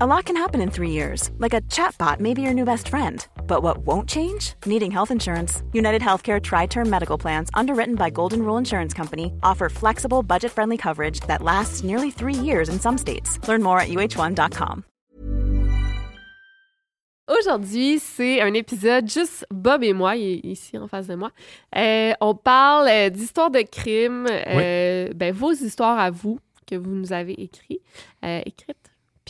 A lot can happen in three years, like a chatbot may be your new best friend. But what won't change? Needing health insurance. United Healthcare Tri Term Medical Plans, underwritten by Golden Rule Insurance Company, offer flexible, budget friendly coverage that lasts nearly three years in some states. Learn more at uh1.com. Aujourd'hui, c'est un épisode juste Bob et moi, il est ici en face de moi. Euh, on parle euh, d'histoires de crimes, euh, ben, vos histoires à vous que vous nous avez écrites. Euh, écrites.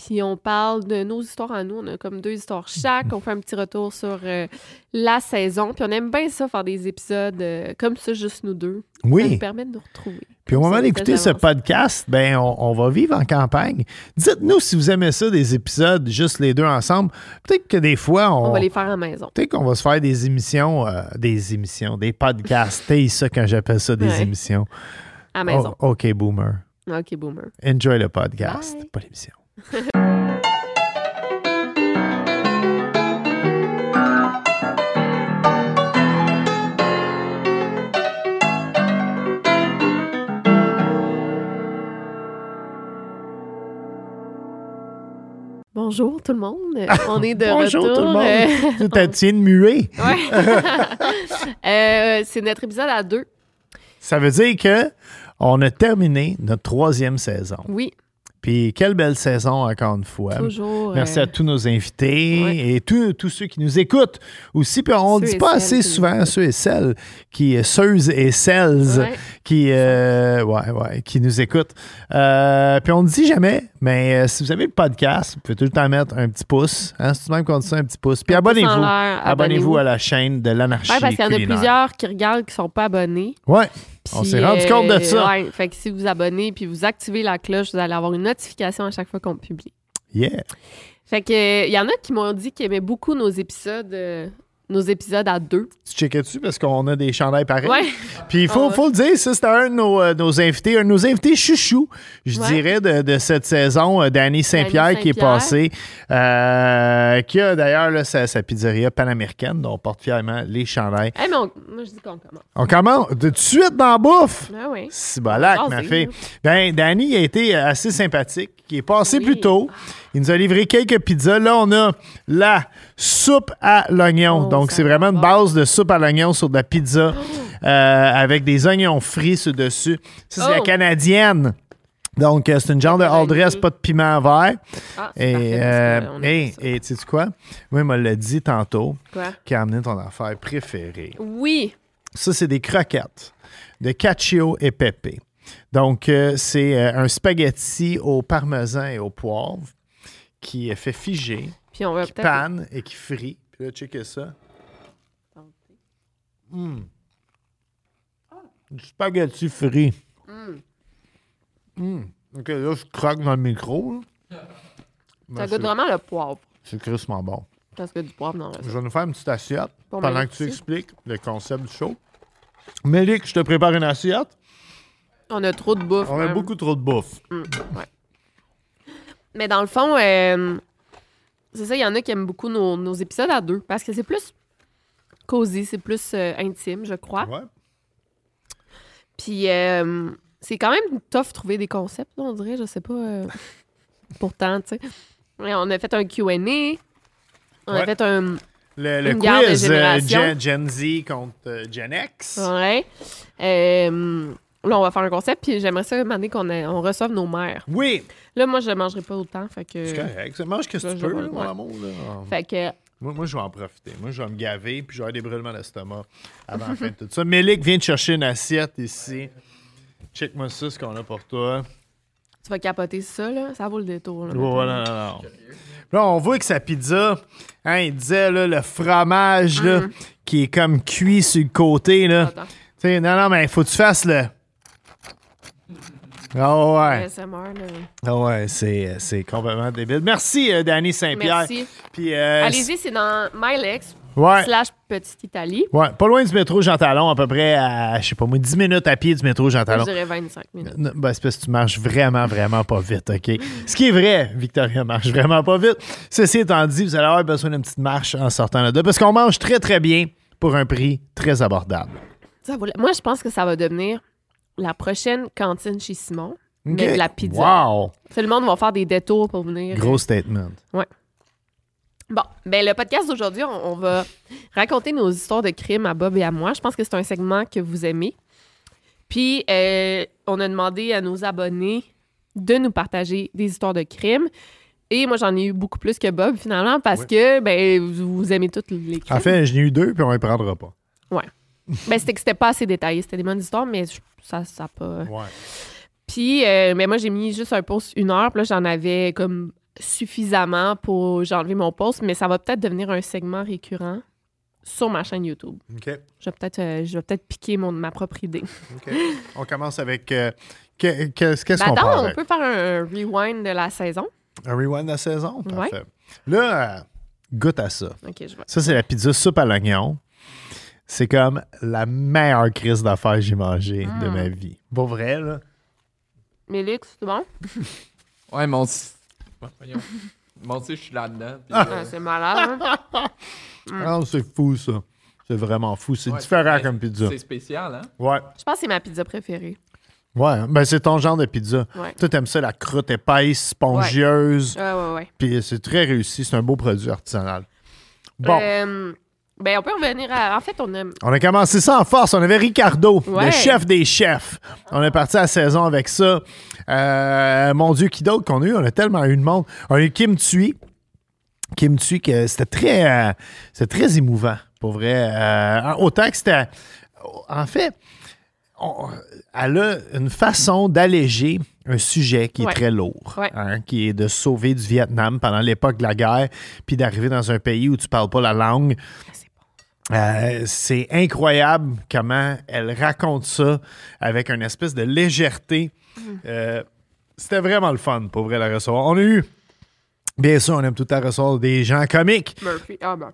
Puis on parle de nos histoires à nous. On a comme deux histoires chaque. On fait un petit retour sur euh, la saison. Puis on aime bien ça, faire des épisodes euh, comme ça, juste nous deux. Ça Oui. nous permet de nous retrouver. Puis au moment ça, d'écouter ce podcast, ben on, on va vivre en campagne. Dites-nous si vous aimez ça, des épisodes juste les deux ensemble. Peut-être que des fois, on, On va les faire à la maison. peut-être qu'on va se faire des émissions, euh, des émissions, des podcasts. C'est ça quand j'appelle ça des Ouais. émissions. À la maison. Oh, OK, boomer. OK, boomer. Enjoy le podcast, Bye. pas l'émission. Bonjour tout le monde. On est de Bonjour retour. tout le monde. Tu t'as tiens de muer. Ouais. Euh, c'est notre épisode à deux. Ça veut dire que on a terminé notre troisième saison. Oui, Puis quelle belle saison encore une fois. toujours. Merci euh, à tous nos invités et tous, tous ceux qui nous écoutent aussi. Puis on ne dit pas assez nous souvent ceux et celles qui, ceux et celles qui, euh, ouais, ouais, qui nous écoutent. Euh, puis on ne dit jamais, mais euh, si vous avez le podcast, vous pouvez tout le temps mettre un petit pouce. Hein, c'est tout même qu'on dit ça, un petit pouce. Puis abonnez-vous. Abonnez-vous à la chaîne de l'anarchie Ouais, parce qu'il y en a plusieurs qui regardent qui sont pas abonnés. Ouais, on s'est rendu compte de ça. Ouais, fait que si vous abonnez puis vous activez la cloche, vous allez avoir une notification à chaque fois qu'on publie. Yeah. Fait que il y en a qui m'ont dit qu'ils aimaient beaucoup nos épisodes, euh, nos épisodes à deux. Tu checkais dessus parce qu'on a des chandails pareils? Ouais. Puis il faut, Ah faut le dire, ça, c'était un de nos, euh, nos invités, un de nos invités chouchous, je Ouais. dirais, de, de cette saison, euh, Danny Saint-Pierre qui est passé, euh, qui a d'ailleurs sa, sa pizzeria panaméricaine, dont on porte fièrement les chandails. Eh, mais on- moi, je dis qu'on commence. On commence de suite dans la bouffe. Ah oui. C'est balac, ma fille. Ben, Danny a été assez sympathique. Il est passé Oui. plus tôt. Il nous a livré quelques pizzas. Là, on a la soupe à l'oignon. Oh, Donc, c'est vraiment une. Oh. base de soupe à l'oignon sur de la pizza euh, avec des oignons frits sur dessus. Ça, c'est la Oh. canadienne. Donc, euh, c'est une genre de all pas de piment vert. Ah, c'est Et, parfait, euh, et, tu sais quoi? Il me l'a dit tantôt, Quoi? qui a amené ton affaire préférée. Oui. Ça, c'est des croquettes de cacio et pepe. Donc, euh, c'est euh, un spaghetti au parmesan et au poivre qui est fait figer, Puis on va qui panne et qui frit. Puis là, checkez ça. Mm. Du spaghetti frit. Mm. OK, là, je croque dans le micro. là. Ça Ben, goûte vraiment le poivre. C'est crissement bon. Parce que du poivre dans le Je vais nous faire une petite assiette pendant que tu expliques le concept du show. Mélic, je te prépare une assiette. On a trop de bouffe. On a même. beaucoup trop de bouffe. Mais dans le fond, euh, c'est ça, il y en a qui aiment beaucoup nos, nos épisodes à deux. Parce que c'est plus cosy, c'est plus euh, intime, je crois. Ouais. Puis euh, c'est quand même tough de trouver des concepts, on dirait, je sais pas. pourtant, tu sais. Ouais, On a fait un QA. On a Ouais. fait un. Le, le quiz. Gen, Gen Z contre Gen X. Ouais. Euh, là, on va faire un concept, puis j'aimerais ça demander qu'on ait- on reçoive nos mères. Oui, Là, moi, je mangerai pas autant, fait que. c'est correct. Ça Mange ce que ça, tu je peux, vais- là, mon ouais. amour. là. Fait que. Moi, moi, je vais en profiter. Moi, je vais me gaver, puis je vais avoir des brûlements d'estomac avant la fin de tout ça. Mélic vient de chercher une assiette ici. Check-moi ça, ce qu'on a pour toi. Tu vas capoter ça, là? Ça vaut le détour. Là, non, non, non. Là, on voit que sa pizza, hein, il disait, là, le fromage, là, qui est comme cuit sur le côté, là. Attends. Tu sais, non, non, mais il faut que tu fasses le. Ah ouais. ASMR, là. Ah ouais, c'est, complètement débile. Merci, euh, Danny Saint-Pierre. Merci. Euh, Allez-y, c'est dans MyLex Ouais. slash Petite Italie. Ouais, pas loin du métro Jean Talon, à peu près à, je sais pas moi, 10 minutes à pied du métro Jean Je Talon. dirais 25 minutes. Ben, c'est parce que tu marches vraiment, vraiment pas vite, OK? Ce qui est vrai, Victoria marche vraiment pas vite. Ceci étant dit, vous allez avoir besoin d'une petite marche en sortant là-dedans parce qu'on mange très, très bien pour un prix très abordable. Ça Moi, je pense que ça va devenir la prochaine cantine chez Simon. Mais de la pizza. Wow! Tout le monde va faire des détours pour venir. Gros statement. Bon, ben le podcast d'aujourd'hui, on, on va raconter nos histoires de crimes à Bob et à moi. Je pense que c'est un segment que vous aimez. Puis, euh, on a demandé à nos abonnés de nous partager des histoires de crimes. Et moi, j'en ai eu beaucoup plus que Bob, finalement, parce que ben, vous, vous aimez toutes les crimes. En fait, je n'ai eu deux, puis on les prendra pas. Ben, c'était que c'était pas assez détaillé. C'était des bonnes histoires, mais je- ça ça a pas... Ouais. Puis, euh, mais moi, j'ai mis juste un post une heure. Puis là, j'en avais comme suffisamment pour j'ai enlevé mon post, mais ça va peut-être devenir un segment récurrent sur ma chaîne YouTube. OK. Je vais peut-être euh, je vais peut-être piquer mon, ma propre idée. OK. on commence avec. euh, que- qu'est-ce qu'est-ce Ben, qu'on attends, parle? on peut faire un rewind de la saison. Un rewind de la saison? Parfait. Là, euh, goûte à ça. OK, je vais. Ça, c'est la pizza soupe à l'oignon. C'est comme la meilleure crise d'affaires que j'ai mangée de Mm. ma vie. Pour vrai, là. Mélix, c'est bon? Ouais, mon. Voyons. Mon, je suis là-dedans. puis, Ah, euh, c'est malade. hein? Ah, c'est fou, ça. C'est vraiment fou. C'est ouais, différent comme pizza. C'est spécial, hein? Ouais. Je pense que c'est ma pizza préférée. Ouais. Ben, c'est ton genre de pizza. Ouais. Toi, t'aimes ça, la croûte épaisse, spongieuse. Ouais, ouais, ouais. Puis c'est très réussi. C'est un beau produit artisanal. Bon. Euh, ben, on peut revenir à. En fait, on a. On a commencé ça en force. On avait Ricardo, Ouais. le chef des chefs. On est parti à la saison avec ça. Euh, mon Dieu, qui d'autre qu'on a eu? On a tellement eu de monde. On a eu Kim Tui. Kim Tui, que c'était très, euh, c'était très émouvant, pour vrai. Euh, autant que c'était. En fait, on- elle a une façon d'alléger un sujet qui est Ouais. très lourd, Ouais. hein, qui est de sauver du Vietnam pendant l'époque de la guerre, puis d'arriver dans un pays où tu parles pas la langue. Euh, c'est incroyable comment elle raconte ça avec une espèce de légèreté. Euh, C'était vraiment le fun, pour vrai, la recevoir. On a eu, bien sûr, on aime tout temps recevoir des gens comiques. Murphy. Ah, ben.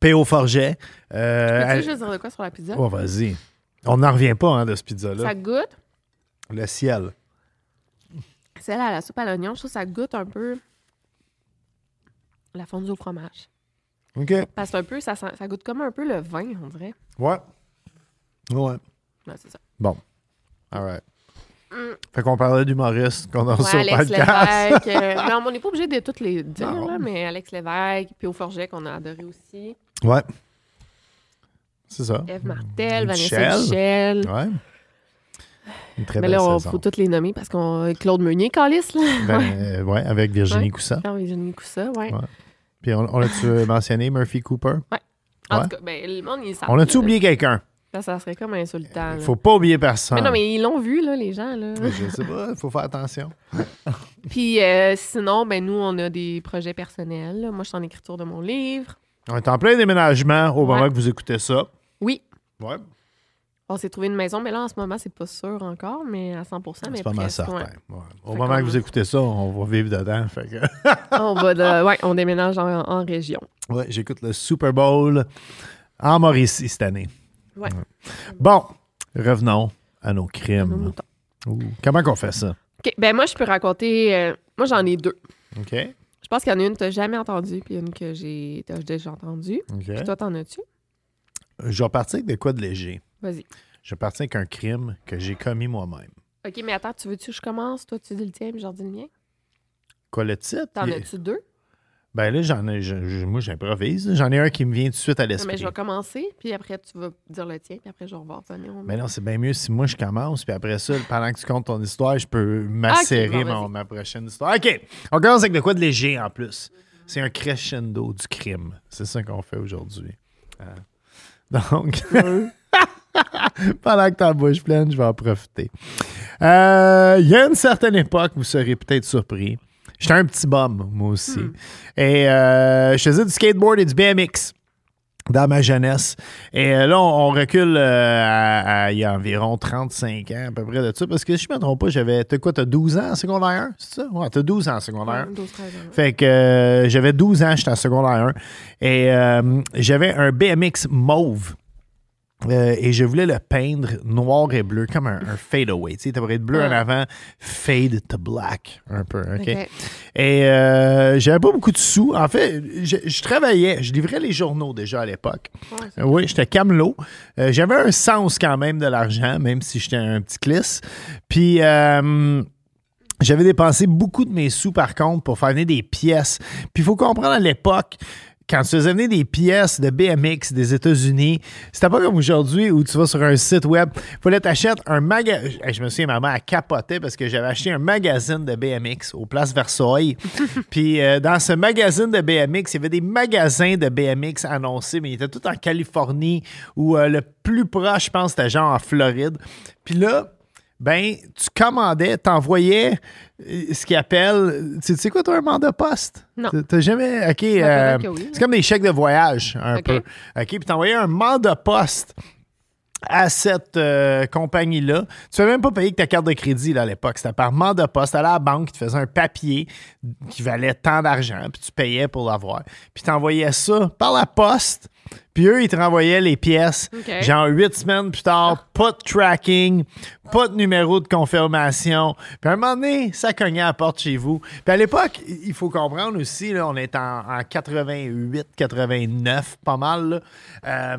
P.O. Forget. Euh, Peux-tu elle- juste dire de quoi sur la pizza? Oh, vas-y. On n'en revient pas hein, de ce pizza-là. Ça goûte? Le ciel. Celle à la soupe à l'oignon, je trouve que ça goûte un peu la fondue au fromage. OK. Parce que un peu, ça, sent- ça goûte comme un peu le vin, on dirait. Ouais. Ouais. Ouais, c'est ça. Bon. All right. Mm. Fait qu'on parlait d'humoriste qu'on a reçu Ouais, au Alex podcast. Lévesque. euh, non, mais on n'est pas obligé de toutes les dire, là, mais Alex Lévesque, puis au Forget qu'on a adoré aussi. ouais. C'est ça. Eve Martel, Michel. Vanessa Michel. Ouais. Une très Mais belle là, on saison. faut toutes les nommer parce qu'on. Claude Meunier, Calis, là. Ben, euh, ouais, avec Virginie Ouais. Coussa. Quand Virginie Coussa, ouais. Ouais. Puis on, on a-tu mentionné Murphy Cooper? En Ouais. tout cas, ben, le monde, savent. On a-tu oublié quelqu'un? Ça, ça serait comme insultant. là. Faut pas oublier personne. Mais non, mais ils l'ont vu, là, les gens, là. Je sais pas, il faut faire attention. Puis euh, sinon, ben nous, on a des projets personnels. là. Moi, je suis en écriture de mon livre. On est en plein déménagement au moment que vous écoutez ça. Oui, Ouais, on s'est trouvé une maison, mais là, en ce moment, c'est pas sûr encore, mais à 100 mais c'est pas mal certain. ouais. Ouais. Au moment que vous écoutez ça, on va vivre dedans. Fait que... on va de- ouais, on déménage en, en région. ouais, j'écoute le Super Bowl en Mauricie cette année. Ouais. Bon, revenons à nos crimes. Comment qu'on fait ça? OK, ben moi, je peux raconter... euh, moi, j'en ai deux. OK? Je pense qu'il y en a une que tu n'as jamais entendue, puis une que j'ai déjà entendue. Puis toi, t'en as-tu? Je vais partir avec de quoi de léger. Vas-y. Je vais partir avec un crime que j'ai commis moi-même. OK, mais attends, tu veux-tu que je commence? Toi, tu dis le tien, puis je dis le mien? Quoi, le titre? T'en Il- as-tu deux? Ben là, j'en ai, je- je- moi, j'improvise. J'en ai un qui me vient tout de suite à Non, mais l'esprit. je vais commencer, puis après, tu vas dire le tien, puis après, je vais revenir. Mais non, c'est bien mieux si moi je commence, puis après ça, pendant que tu comptes ton histoire, je peux macérer bon, ma prochaine histoire. OK, on commence avec de quoi de léger en plus. C'est un crescendo du crime. C'est ça qu'on fait aujourd'hui. Euh, donc, pendant que ta bouche pleine, je vais en profiter. Euh, Il y a une certaine époque, vous serez peut-être surpris. J'étais un petit bum, moi aussi. Hmm. Et euh, je faisais du skateboard et du BMX. dans ma jeunesse. Et euh, là, on, on recule euh, à, à- il y a environ 35 ans, à peu près de ça, parce que si je ne me trompe pas, j'avais. T'as quoi, t'as 12 ans en secondaire 1? C'est ça? Ouais, t'as 12 ans en secondaire 1. 12, 13 ans. Fait que euh, j'avais 12 ans, j'étais en secondaire 1. Et euh, j'avais un BMX mauve. Euh, et je voulais le peindre noir et bleu, comme un, un fade-away. Tu sais, être bleu en Ah. avant, fade to black, un peu. OK? Et euh, j'avais pas beaucoup de sous. En fait, je, je travaillais, je livrais les journaux déjà à l'époque. Ouais, Oui, j'étais camelot. Euh, j'avais un sens quand même de l'argent, même si j'étais un petit clisse. Puis euh, j'avais dépensé beaucoup de mes sous, par contre, pour faire venir des pièces. Puis il faut comprendre à l'époque, quand tu faisais venir des pièces de BMX des États-Unis, c'était pas comme aujourd'hui où tu vas sur un site web. Il fallait t'acheter un magasin. Je me souviens, ma mère a capoté parce que j'avais acheté un magazine de BMX au Place Versailles. Puis euh, dans ce magazine de BMX, il y avait des magasins de BMX annoncés, mais ils étaient tous en Californie ou euh, le plus proche, je pense, c'était genre en Floride. Puis là, ben, tu commandais, t'envoyais euh, ce qu'ils appellent. Tu sais quoi, toi, un mandat poste? Non. T'as- jamais. OK. Euh, oui. c'est comme des chèques de voyage, un peu. OK. Puis t'envoyais un mandat poste à cette euh, compagnie-là. Tu ne même pas payer avec ta carte de crédit là, à l'époque. C'était par mandat poste. Tu allais à la banque, tu faisais un papier qui valait tant d'argent, puis tu payais pour l'avoir. Puis tu envoyais ça par la poste, puis eux, ils te renvoyaient les pièces. Genre huit semaines plus tard, pas de tracking, pas de numéro de confirmation. Puis à un moment donné, ça cognait à la porte chez vous. Puis à l'époque, il faut comprendre aussi, là, on est en, en 88, 89, pas mal. là. Euh,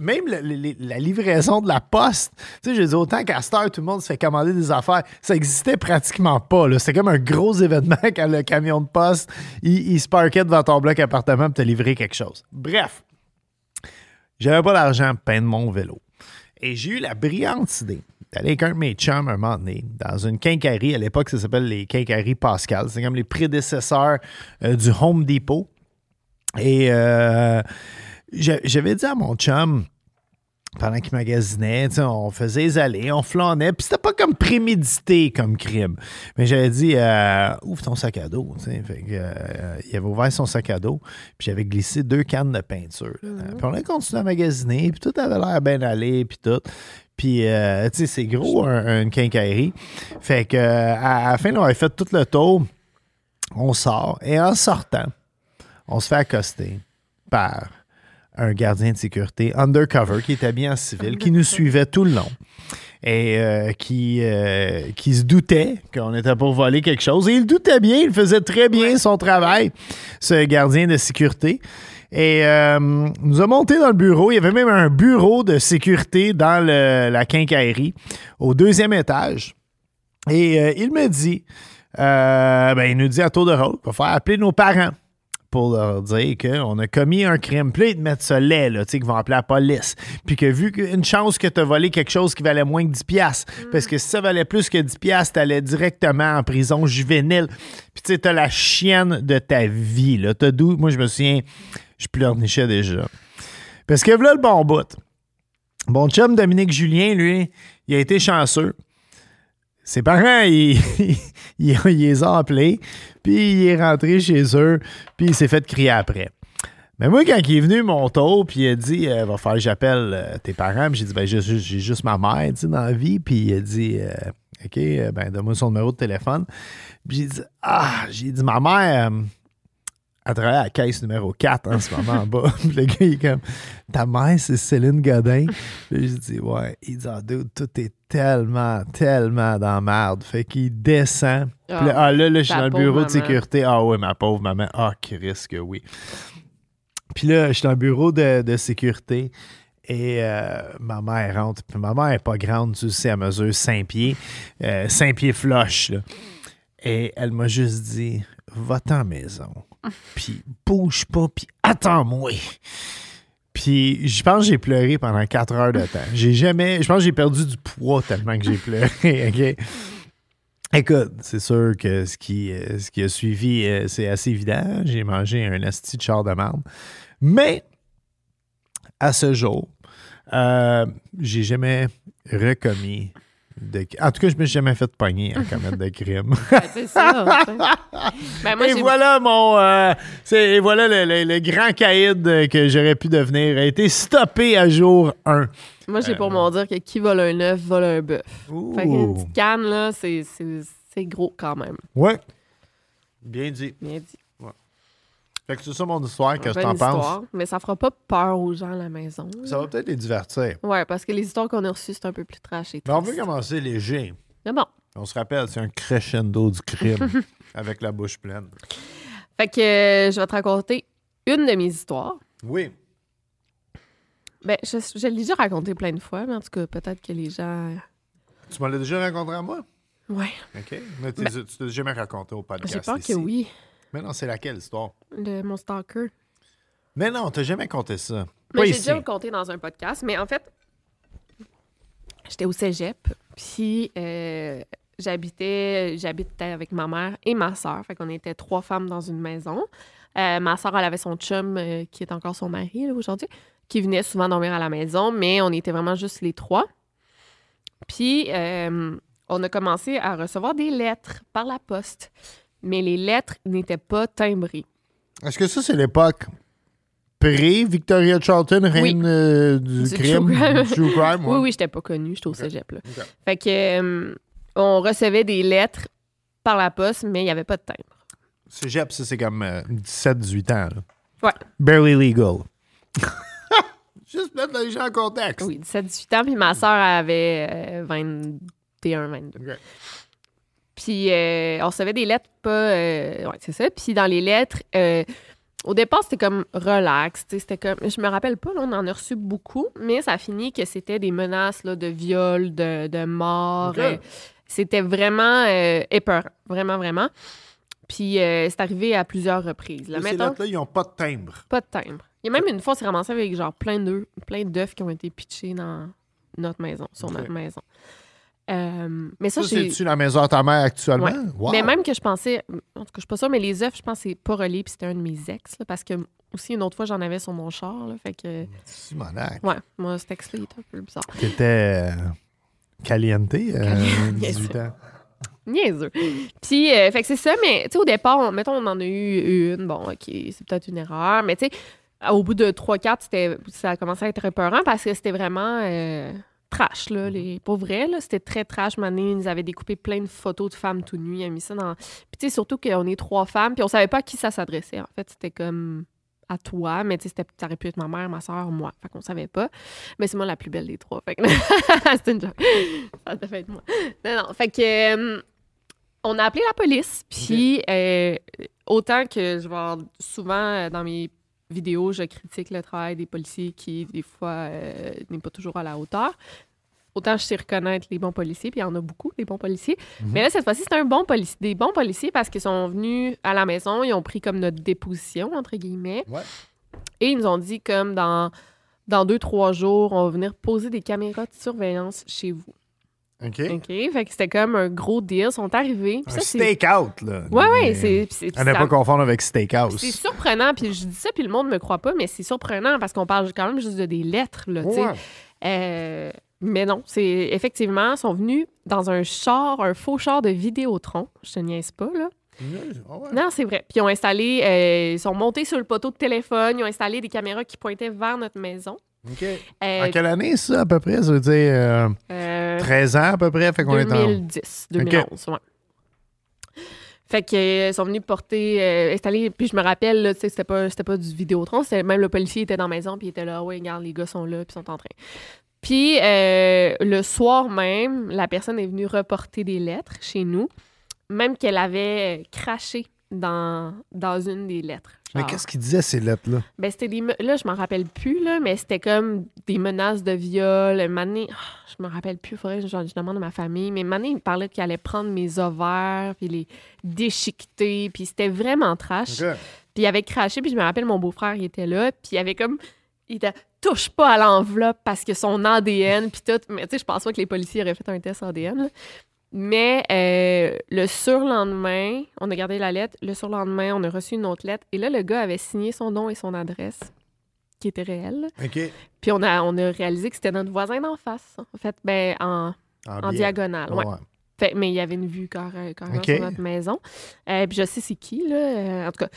même le- le- le- la livraison de la poste, tu sais, je dis autant qu'à cette heure, tout le monde se fait commander des affaires. Ça existait pratiquement pas. C'était comme un gros événement quand le camion de poste, il, il se parquait devant ton bloc appartement pour te livrer quelque chose. Bref. J'avais pas d'argent pour peindre mon vélo. Et j'ai eu la brillante idée d'aller avec un de mes chums un moment donné, dans une quincaillerie. À l'époque, ça s'appelle les quincailleries Pascal. C'est comme les prédécesseurs euh, du Home Depot. Et euh, j'a- j'avais dit à mon chum, pendant qu'il magasinait, on faisait les allées, on flânait, puis c'était pas comme prémédité comme crime. Mais j'avais dit, euh, ouvre ton sac à dos. Fait que, euh, il avait ouvert son sac à dos, puis j'avais glissé deux cannes de peinture. là-dedans. Puis on a continué à magasiner, puis tout avait l'air bien allé, puis tout. Puis, euh, tu sais, c'est gros, un- une quincaillerie. Fait que, à, à la fin, on avait fait tout le tour. On sort, et en sortant, on se fait accoster par un gardien de sécurité undercover qui est habillé en civil, qui nous suivait tout le long et euh, qui, euh, qui se doutait qu'on était pour voler quelque chose. Et il doutait bien, il faisait très bien son travail, ce gardien de sécurité. Et euh, nous a monté dans le bureau. Il y avait même un bureau de sécurité dans le- la quincaillerie au deuxième étage. Et euh, il me dit, ben, il nous dit à tour de rôle, il va faire appeler nos parents pour leur dire qu'on a commis un crime. Puis là, ils te mettent ça laid, là, tu sais, qu'ils vont appeler la police. Puis que vu qu'une chance que tu as volé quelque chose qui valait moins que 10$, piastres, parce que si ça valait plus que 10$, piastres, t'allais directement en prison juvénile. Puis tu sais, t'as la chienne de ta vie, là. T'as d'où, moi, je me souviens, je pleurnichais déjà. Parce que voilà le bon bout. Bon chum Dominique Julien, lui, il a été chanceux. Ses parents, ils, ils, les ont appelés, puis il est rentré chez eux, puis il s'est fait crier après. Mais moi, quand il est venu mon tour, puis il a dit euh, Va falloir que j'appelle euh, tes parents, puis j'ai dit ben, j'ai, juste ma mère dans la vie, puis il a dit euh, OK, ben, donne-moi son numéro de téléphone. Puis j'ai dit Ah, j'ai dit Ma mère, elle travaille à la caisse numéro 4 en ce moment en bas. Puis le gars, il est comme Ta mère, c'est Céline Godin. Puis j'ai dit Ouais, il dit Ah, dude, tout est tellement, tellement dans la merde. Fait qu'il descend. Puis là, ah, là, là, je suis dans le bureau de sécurité. Ah, ouais, ma pauvre maman. Ah, Chris, que oui. Puis là, je suis dans le bureau de, de sécurité. Et euh, ma mère rentre. Puis ma mère n'est pas grande, tu sais, elle mesure 5 pieds. 5 pieds flush. là. Et elle m'a juste dit Va-t'en à maison. Puis bouge pas, puis attends-moi. Puis je pense que j'ai pleuré pendant 4 heures de temps. J'ai jamais. Je pense que j'ai perdu du poids tellement que j'ai pleuré. Écoute, c'est sûr que ce qui, euh, ce a suivi, euh, c'est assez évident. J'ai mangé un asti de char de marde. Mais, à ce jour, euh, j'ai jamais recommis de- En tout cas, je me suis jamais fait pogner à commettre de crime. Ben, c'est ça. Ben, moi, et voilà mon. euh, c'est- et voilà le, le- le grand caïd euh, que j'aurais pu devenir a été stoppé à jour 1. moi, j'ai pour mon dire que qui vole un œuf vole un bœuf. Fait qu'une petite canne, là, c'est- c'est c'est gros quand même. Ouais. Bien dit. Bien dit. Fait que c'est ça mon histoire, que je t'en pense. Mais ça fera pas peur aux gens à la maison. Ça va peut-être les divertir. Ouais, parce que les histoires qu'on a reçues, c'est un peu plus trash et Mais on veut commencer léger. Mais bon. On se rappelle, c'est un crescendo du crime avec la bouche pleine. Fait que euh, je vais te raconter une de mes histoires. Oui. Ben, je, je l'ai déjà raconté plein de fois, mais en tout cas, peut-être que les gens. Tu m'en l'as déjà raconté à moi? Ouais. OK. Mais t'es- tu t'as jamais raconté au podcast. J'ai peur ici. que oui. Mais non, c'est laquelle histoire? Le, mon stalker. Mais non, t'as jamais compté ça. Mais j'ai déjà raconté dans un podcast, mais en fait, j'étais au cégep, puis euh, j'habitais, j'habitais avec ma mère et ma soeur. Fait qu'on était trois femmes dans une maison. Euh, ma soeur, elle avait son chum, euh, qui est encore son mari aujourd'hui, qui venait souvent dormir à la maison, mais on était vraiment juste les trois. Puis, on a commencé à recevoir des lettres par la poste, mais les lettres n'étaient pas timbrées. Est-ce que ça, c'est l'époque pré-Victoria Charlton, reine euh, du, Du crime, true crime. du true crime? ouais? Oui, oui, j'étais pas connue, j'étais au cégep. Là. Ok. Fait que euh, on recevait des lettres par la poste, mais il n'y avait pas de timbre. Cégep, ça, c'est comme euh, 17-18 ans. là. Ouais. Barely legal. Juste mettre les gens en contexte. Oui, 17-18 ans, puis ma soeur avait euh, 21, 22. Ok. Puis euh, on recevait des lettres pas. euh, ouais, c'est ça. Puis dans les lettres, euh, au départ, c'était comme relax. C'était comme. Je me rappelle pas, là, on en a reçu beaucoup, mais ça a fini que c'était des menaces là, de viol, de, de mort. Euh, c'était vraiment épeurant. Vraiment, vraiment. Puis c'est arrivé à plusieurs reprises. Là, Ces lettres-là, ils n'ont pas de timbre. pas de timbre. Il y a même une fois, on s'est ramassé avec genre plein d'œufs, plein d'œufs qui ont été pitchés dans notre maison, sur notre maison. Euh, mais ça, Ça, c'est-tu la maison à ta mère actuellement? Ouais. Wow. Mais même que je pensais, en tout cas, je suis pas sûre, mais les œufs, je pense que c'est pas relié, puis c'était un de mes ex, là, parce que aussi une autre fois, j'en avais sur mon char, là, fait que, Simonac. ouais, moi, cet ex-là, il était un peu bizarre. T'étais euh, caliente, euh, Caliente, 18 bien ans. Niaiseux. Puis, euh, fait que c'est ça, mais tu sais, au départ, on- mettons, on en a eu une, bon, OK, c'est peut-être une erreur, mais tu sais, au bout de 3-4, c'était- ça a commencé à être épeurant parce que c'était vraiment euh, trash, là, les, pour vrai, là, c'était très trash. Mané, ils nous avaient découpé plein de photos de femmes tout nues, ils avaient mis ça dans... Puis tu sais, surtout qu'on est trois femmes, puis on savait pas à qui ça s'adressait, en fait, c'était comme à toi, mais tu sais, c'était- ça aurait pu être ma mère, ma soeur, moi. Fait qu'on savait pas. Mais c'est moi la plus belle des trois. Fait que c'est une joke. Ça devait être moi. Non, non. Fait que euh, on a appelé la police, puis euh, autant que je vais avoir- souvent euh, dans mes vidéos, je critique le travail des policiers qui, des fois, euh, n'est pas toujours à la hauteur. Autant je sais reconnaître les bons policiers, puis il y en a beaucoup, des bons policiers. Mais là, cette fois-ci, c'est un bon policier, des bons policiers parce qu'ils sont venus à la maison, ils ont pris comme notre déposition, entre guillemets. Ouais. Et ils nous ont dit comme dans, dans deux, trois jours, on va venir poser des caméras de surveillance chez vous. OK. OK? Fait que c'était comme un gros deal. Ils sont arrivés. puis Un ça, steak-out, là. Ouais, ouais, c'est. c'est- À ne pas confondre avec steakhouse. c'est surprenant, puis je dis ça, puis le monde me croit pas, mais c'est surprenant parce qu'on parle quand même juste de des lettres, là, tu sais. Ouais. Euh, mais non, c'est effectivement, ils sont venus dans un char, un faux char de Vidéotron. Je te niaise pas, là. Ouais. Non, c'est vrai. Puis ils ont installé, euh, ils sont montés sur le poteau de téléphone, ils ont installé des caméras qui pointaient vers notre maison. OK. Euh, En quelle année, ça, à peu près? Ça veut dire euh, euh, 13 ans, à peu près? Fait qu'on est en... 2010, 2011, ouais. Fait qu'ils euh, sont venus porter, euh, installer, puis je me rappelle, là, c'était pas, c'était pas du Vidéotron, c'était même le policier était dans la maison, puis il était là, ouais, regarde, les gars sont là, puis sont en train. Puis euh, le soir même, la personne est venue reporter des lettres chez nous, même qu'elle avait craché dans, dans une des lettres. Mais qu'est-ce qu'il disait, ces lettres-là? Ben, c'était des. me- Là, je m'en rappelle plus, là, mais c'était comme des menaces de viol. Mané, je me rappelle plus, il faudrait que je, je demande à ma famille. Mais Mané, il parlait qu'il allait prendre mes ovaires, puis les déchiqueter, puis c'était vraiment trash. Puis il avait craché, puis je me rappelle, mon beau-frère, il était là, puis il avait comme. Il était touche pas à l'enveloppe parce que son ADN, puis tout. Mais tu sais, je pense pas que les policiers auraient fait un test ADN. là. Mais euh, le surlendemain, on a gardé la lettre. Le surlendemain, on a reçu une autre lettre. Et là, le gars avait signé son nom et son adresse, qui était réelle. OK. Puis on a, on a réalisé que c'était notre voisin d'en face. En fait, ben, en, En, diagonale. Ouais. Ouais. Fait- mais il y avait une vue carré- carrément sur notre maison. Euh, puis je sais c'est qui, là. euh, en tout cas.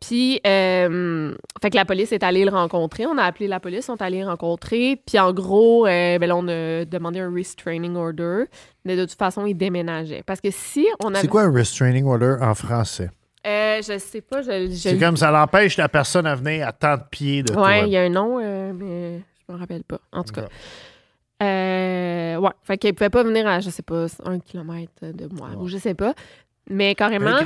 Puis, euh, fait que la police est allée le rencontrer. On a appelé la police, on est allé le rencontrer. Puis, en gros, euh, ben là, on a demandé un restraining order. Mais de toute façon, il déménageait. Parce que si on avait. C'est quoi un restraining order en français? Euh, je sais pas. Je, je- C'est comme ça l'empêche la personne à venir à tant de pieds de toi. Ouais, il y a un nom, euh, mais je me rappelle pas. En tout cas. Euh, ouais. Fait qu'il pouvait pas venir à, je sais pas, un kilomètre de moi, Ouais. ou je sais pas. Mais carrément,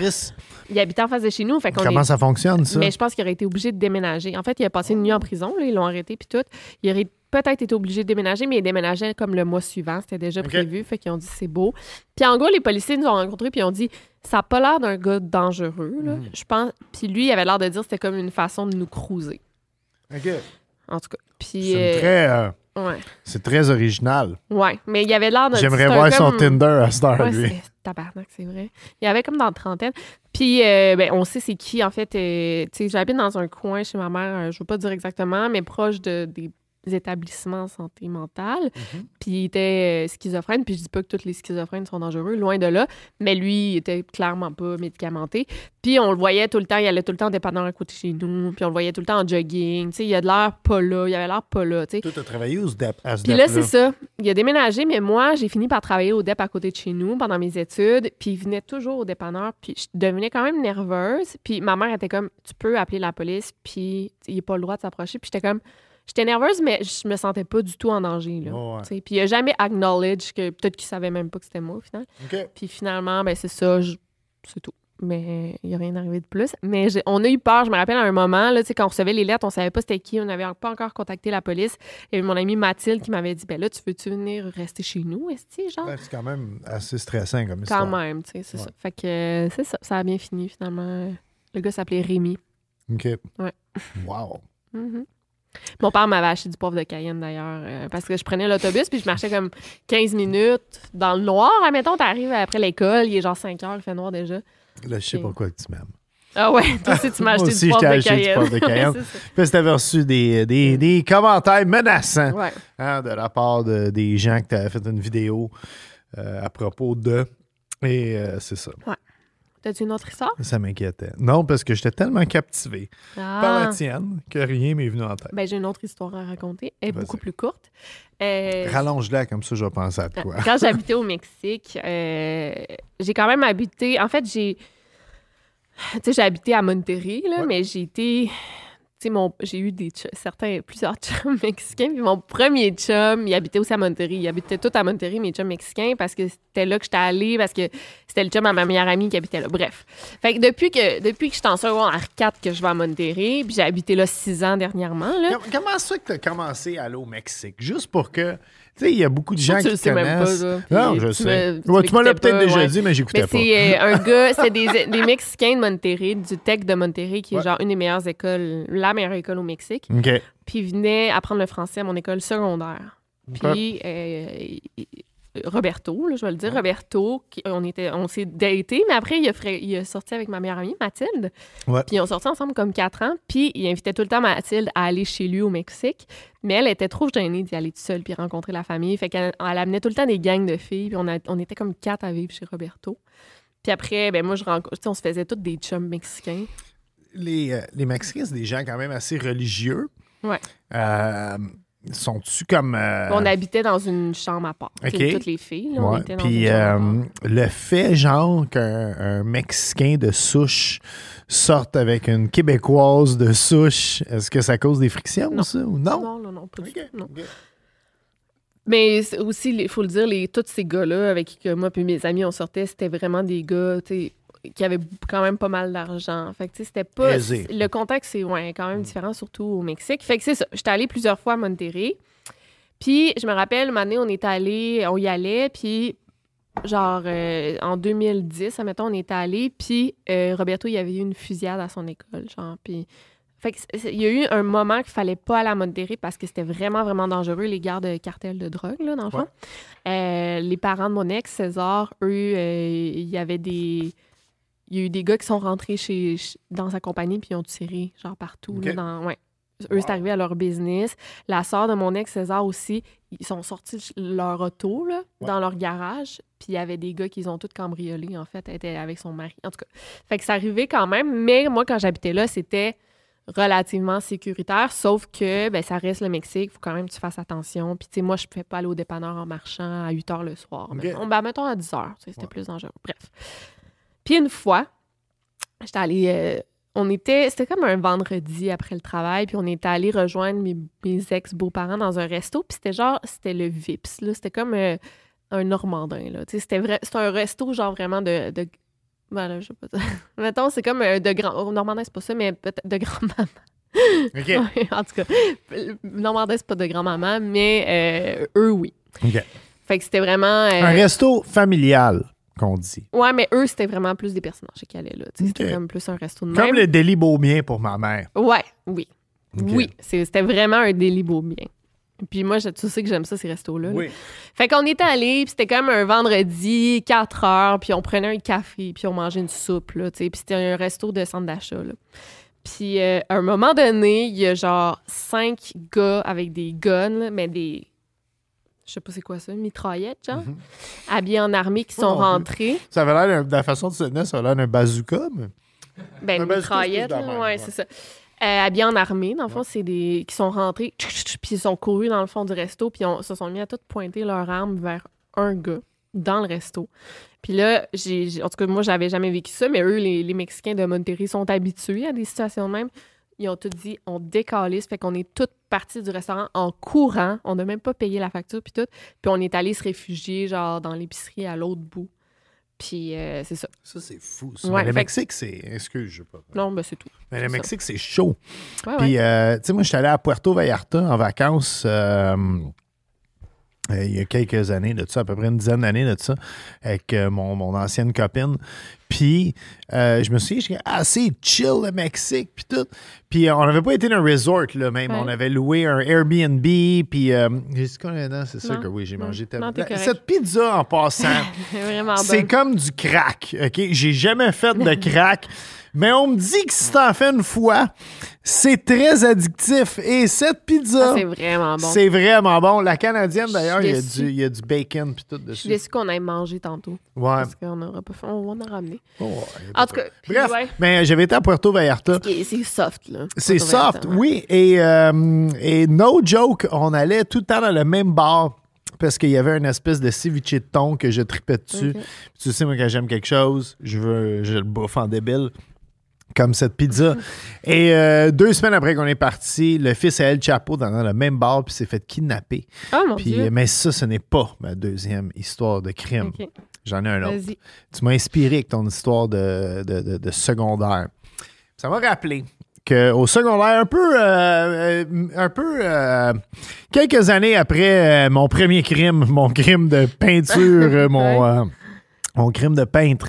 il habitait en face de chez nous. Fait qu'on comment est- ça fonctionne, ça? Mais je pense qu'il aurait été obligé de déménager. En fait, il a passé une nuit en prison, là, ils l'ont arrêté puis tout. Il aurait peut-être été obligé de déménager, mais il déménageait comme le mois suivant. C'était déjà prévu. Fait qu'ils ont dit c'est beau. Puis en gros, les policiers nous ont rencontrés puis ils ont dit ça a pas l'air d'un gars dangereux. Là. Mhm. Je pense. Puis lui, il avait l'air de dire que c'était comme une façon de nous cruiser. OK. En tout cas. Puis. C'est euh, très, euh, ouais. c'est très original. Ouais. Mais il avait l'air de. J'aimerais voir son Tinder à cette heure, Ouais, lui. tabarnak, c'est vrai. Il y avait comme dans la trentaine. Puis, euh, ben, on sait c'est qui, en fait. euh, tu sais, j'habite dans un coin chez ma mère, euh, je veux pas dire exactement, mais proche de, des établissements en santé mentale. Mhm. Puis, il était euh, schizophrène. Puis, je dis pas que tous les schizophrènes sont dangereux, loin de là. Mais lui, il était clairement pas médicamenté. Puis, on le voyait tout le temps. Il allait tout le temps au dépanneur à côté de chez nous. Puis, on le voyait tout le temps en jogging. Tu sais, il a de l'air pas là. Il avait l'air pas là, tu t'as travaillé ce DEP, à ce Puis là, c'est ça. Il a déménagé, mais moi, j'ai fini par travailler au DEP à côté de chez nous pendant mes études. Puis il venait toujours au dépanneur. Puis je devenais quand même nerveuse. Puis ma mère était comme, tu peux appeler la police. Puis il n'a pas le droit de s'approcher. Puis j'étais comme, j'étais nerveuse, mais je me sentais pas du tout en danger. Là, ouais. Puis il a jamais acknowledge que peut-être qu'il savait même pas que c'était moi au final. Puis finalement, ben c'est ça, je- c'est tout. Mais il n'y a rien arrivé de plus. Mais on a eu peur. Je me rappelle à un moment, là, quand on recevait les lettres, on savait pas c'était qui. On n'avait pas encore contacté la police. Il y avait mon amie Mathilde qui m'avait dit Ben là, tu veux-tu venir rester chez nous, est genre? C'est quand même assez stressant comme Quand histoire. même, tu sais, c'est Ouais. ça. Fait que c'est ça. Ça a bien fini finalement. Le gars s'appelait Rémi. OK. Ouais. Wow. Mhm. Mon père m'avait acheté du poivre de Cayenne d'ailleurs, euh, parce que je prenais l'autobus puis je marchais comme 15 minutes dans le noir. Admettons, t'arrives après l'école, il est genre 5 heures, il fait noir déjà. Là, je sais Ok. pourquoi tu m'aimes. Ah ouais, toi aussi, tu m'as acheté aussi, du poivre acheté du poivre de Cayenne. Ouais. Puis si t'avais reçu des, des, des commentaires menaçants Ouais. hein, de la part de, des gens que t'avais fait une vidéo euh, à propos de. Et euh, c'est ça. T'as-tu une autre histoire? Ça m'inquiétait. Non, parce que j'étais tellement captivé par Ah. la tienne que rien m'est venu en tête. Ben, j'ai une autre histoire à raconter. Elle est beaucoup plus courte. Euh, Rallonge-la, comme ça, je vais penser à toi. Quand j'habitais au Mexique, euh, j'ai quand même habité. En fait, j'ai. Tu sais, j'ai habité à Monterrey, là, Ouais. mais j'ai été. J'ai eu des certains, plusieurs chums mexicains. Puis mon premier chum, il habitait aussi à Monterrey. Il habitait tout à Monterrey, mes chums mexicains, parce que c'était là que j'étais allée, parce que c'était le chum à ma meilleure amie qui habitait là. Bref. Fait que depuis que, depuis que j'étais en secondaire 4 que je vais à Monterrey, puis j'ai habité là 6 ans dernièrement, là. Com- Comment ça que tu as commencé à aller au Mexique? Juste pour que. Tu sais, il y a beaucoup de gens tu qui le sais même pas, connaissent. non, je sais. me- tu Ouais, tu m'écoutais peut-être déjà ouais. dit, mais j'écoutais pas. c'est euh, un gars, c'est des, des Mexicains de Monterrey, du Tech de Monterrey, qui est genre une des meilleures écoles, la meilleure école au Mexique. Puis il venait apprendre le français à mon école secondaire. Puis euh, Roberto, là, je vais le dire, Roberto, qui- on, était, on s'est daté, mais après, il a, fra- il a sorti avec ma meilleure amie, Mathilde. Ouais. Puis ils ont sorti ensemble comme quatre ans. Puis il invitait tout le temps Mathilde à aller chez lui au Mexique. Mais elle était trop gênée d'y aller toute seule puis rencontrer la famille. Fait qu'elle elle amenait tout le temps des gangs de filles. Puis on, a- on était comme quatre à vivre chez Roberto. Puis après, ben moi, je rencontre, on se faisait toutes des chums mexicains. Les, euh, les Mexicains, c'est des gens quand même assez religieux. Ouais. Euh, Sont-tu comme. euh, On habitait dans une chambre à part. tu sais, OK. Toutes les filles, là, on ouais, était dans Puis une euh, le fait, genre, qu'un un Mexicain de souche sorte avec une Québécoise de souche, est-ce que ça cause des frictions, Non. ça, ou non? Non, non, non, pas du OK, tout. non. OK. Mais aussi, il faut le dire, les, tous ces gars-là avec qui moi puis mes amis on sortait, c'était vraiment des gars, tu sais, qui avaient quand même pas mal d'argent. Fait que, tu sais, c'était pas... Aisé. Le contexte, c'est ouais, quand même différent, surtout au Mexique. Fait que c'est ça. J'étais allée plusieurs fois à Monterrey. Puis, je me rappelle, une année, on est allé, on y allait, puis genre euh, en 2010, admettons, on était allé, puis euh, Roberto, il y avait eu une fusillade à son école, genre, puis... Fait que il y a eu un moment qu'il fallait pas aller à Monterrey parce que c'était vraiment, vraiment dangereux, les gardes de cartel de drogue, là, dans le fond. Euh, les parents de mon ex, César, eux, il y avait des... Il y a eu des gars qui sont rentrés chez, ch- dans sa compagnie puis ils ont tiré, genre, partout, là, dans... Ouais. eux, c'est arrivé à leur business. La sœur de mon ex, César aussi, ils sont sortis de leur auto là, dans leur garage. Puis il y avait des gars qui ont tous cambriolés, en fait. Elle était avec son mari. En tout cas, fait que ça arrivait quand même. Mais moi, quand j'habitais là, c'était relativement sécuritaire, sauf que ben, ça reste le Mexique, il faut quand même que tu fasses attention. Puis, tu sais, moi, je ne pouvais pas aller au dépanneur en marchant à 8 h le soir. Ok. Mettons, ben, mettons à 10 h, c'était plus dangereux. Bref. Puis, une fois, j'étais allée. euh, on était. C'était comme un vendredi après le travail, puis on était allé rejoindre mes, mes ex-beaux-parents dans un resto, puis c'était genre. C'était le Vips, là. C'était comme euh, un Normandin, là. C'était vrai. C'était un resto, genre vraiment de. de voilà, je sais pas. Mettons, c'est comme euh, de grand. Au Normandin, c'est pas ça, mais peut-être de grand-maman. OK. Ouais, en tout cas, Normandin, c'est pas de grand-maman, mais euh, eux, oui. OK. Fait que c'était vraiment. Un resto familial, qu'on dit. Ouais, mais eux, c'était vraiment plus des personnages qui allaient là. C'était comme plus un resto de Comme même. le délit Beaubien pour ma mère. Ouais, oui. Oui, c'était vraiment un délit beau bien. Puis moi, je- tu sais que j'aime ça, ces restos-là. là. Fait qu'on était allés, puis c'était comme un vendredi, 4 heures, puis on prenait un café, puis on mangeait une soupe, là, tu sais. Puis c'était un resto de centre d'achat, là. Puis euh, à un moment donné, il y a genre cinq gars avec des guns, là, mais des... Je sais pas c'est quoi ça, mitraillettes, genre, habillés en armée qui sont Oh Dieu. rentrés. Ça avait l'air, de la façon de se tenir, ça avait l'air d'un bazooka. Mais... Ben, Un une mitraillette, là, ouais, ouais. c'est ça. Euh, habillés en armée, dans le fond, c'est des qui sont rentrés, puis ils sont courus dans le fond du resto, puis ils se sont mis à tout pointer leur arme vers un gars dans le resto. Puis là, j'ai, j'ai- en tout cas, moi, j'avais jamais vécu ça, mais eux, les, les Mexicains de Monterrey, sont habitués à des situations de même. Ils ont tout dit, on décalisse, fait qu'on est toutes parties du restaurant en courant. On n'a même pas payé la facture, puis tout. Puis on est allé se réfugier, genre, dans l'épicerie à l'autre bout. Puis euh, c'est ça. Ça, c'est fou. Ça. Ouais, le que- Mexique, c'est. Excuse, je sais pas. Non, ben c'est tout. Mais le ça. Mexique, c'est chaud. Ouais, ouais. Puis, euh, tu sais, moi, je suis allé à Puerto Vallarta en vacances euh, euh, il y a quelques années de ça, à peu près une dizaine d'années de ça, avec euh, mon, mon ancienne copine. Puis, euh, je me suis dit, j'étais assez chill le Mexique, puis tout. Puis, on n'avait pas été dans un resort, là, même. Ouais. On avait loué un Airbnb, puis j'ai dit quoi? C'est sûr Non. que oui, j'ai mangé tellement. Non, correct. Cette pizza, en passant, C'est c'est comme du crack, OK? J'ai jamais fait de crack, mais on me dit que si t'en fais une fois, c'est très addictif. Et cette pizza, Ah, c'est vraiment bon. c'est vraiment bon. La canadienne, d'ailleurs, il y, y a du bacon puis tout Je suis dessus. déçue qu'on aille manger tantôt. Ouais. Parce qu'on n'aura pas fait. On va en ramener. Oh, ouais, En tout cas, Bref, ouais. mais j'avais été à Puerto Vallarta. C'est soft, là. C'est soft, oui. Et, euh, et no joke, on allait tout le temps dans le même bar parce qu'il y avait une espèce de ceviche de thon que je tripais dessus. Tu sais, moi, quand j'aime quelque chose, je veux, je le bouffe en débile. Comme cette pizza. Et euh, deux semaines après qu'on est parti, le fils à El Chapo dans le même bar puis s'est fait kidnapper. Oh mon Puis, Dieu. mais ça, ce n'est pas ma deuxième histoire de crime. J'en ai un autre. Tu m'as inspiré avec ton histoire de, de- de- de secondaire. Ça m'a rappelé qu'au secondaire, un peu, euh, euh, un peu, euh, quelques années après mon premier crime, mon crime de peinture, mon, mon crime de peintre.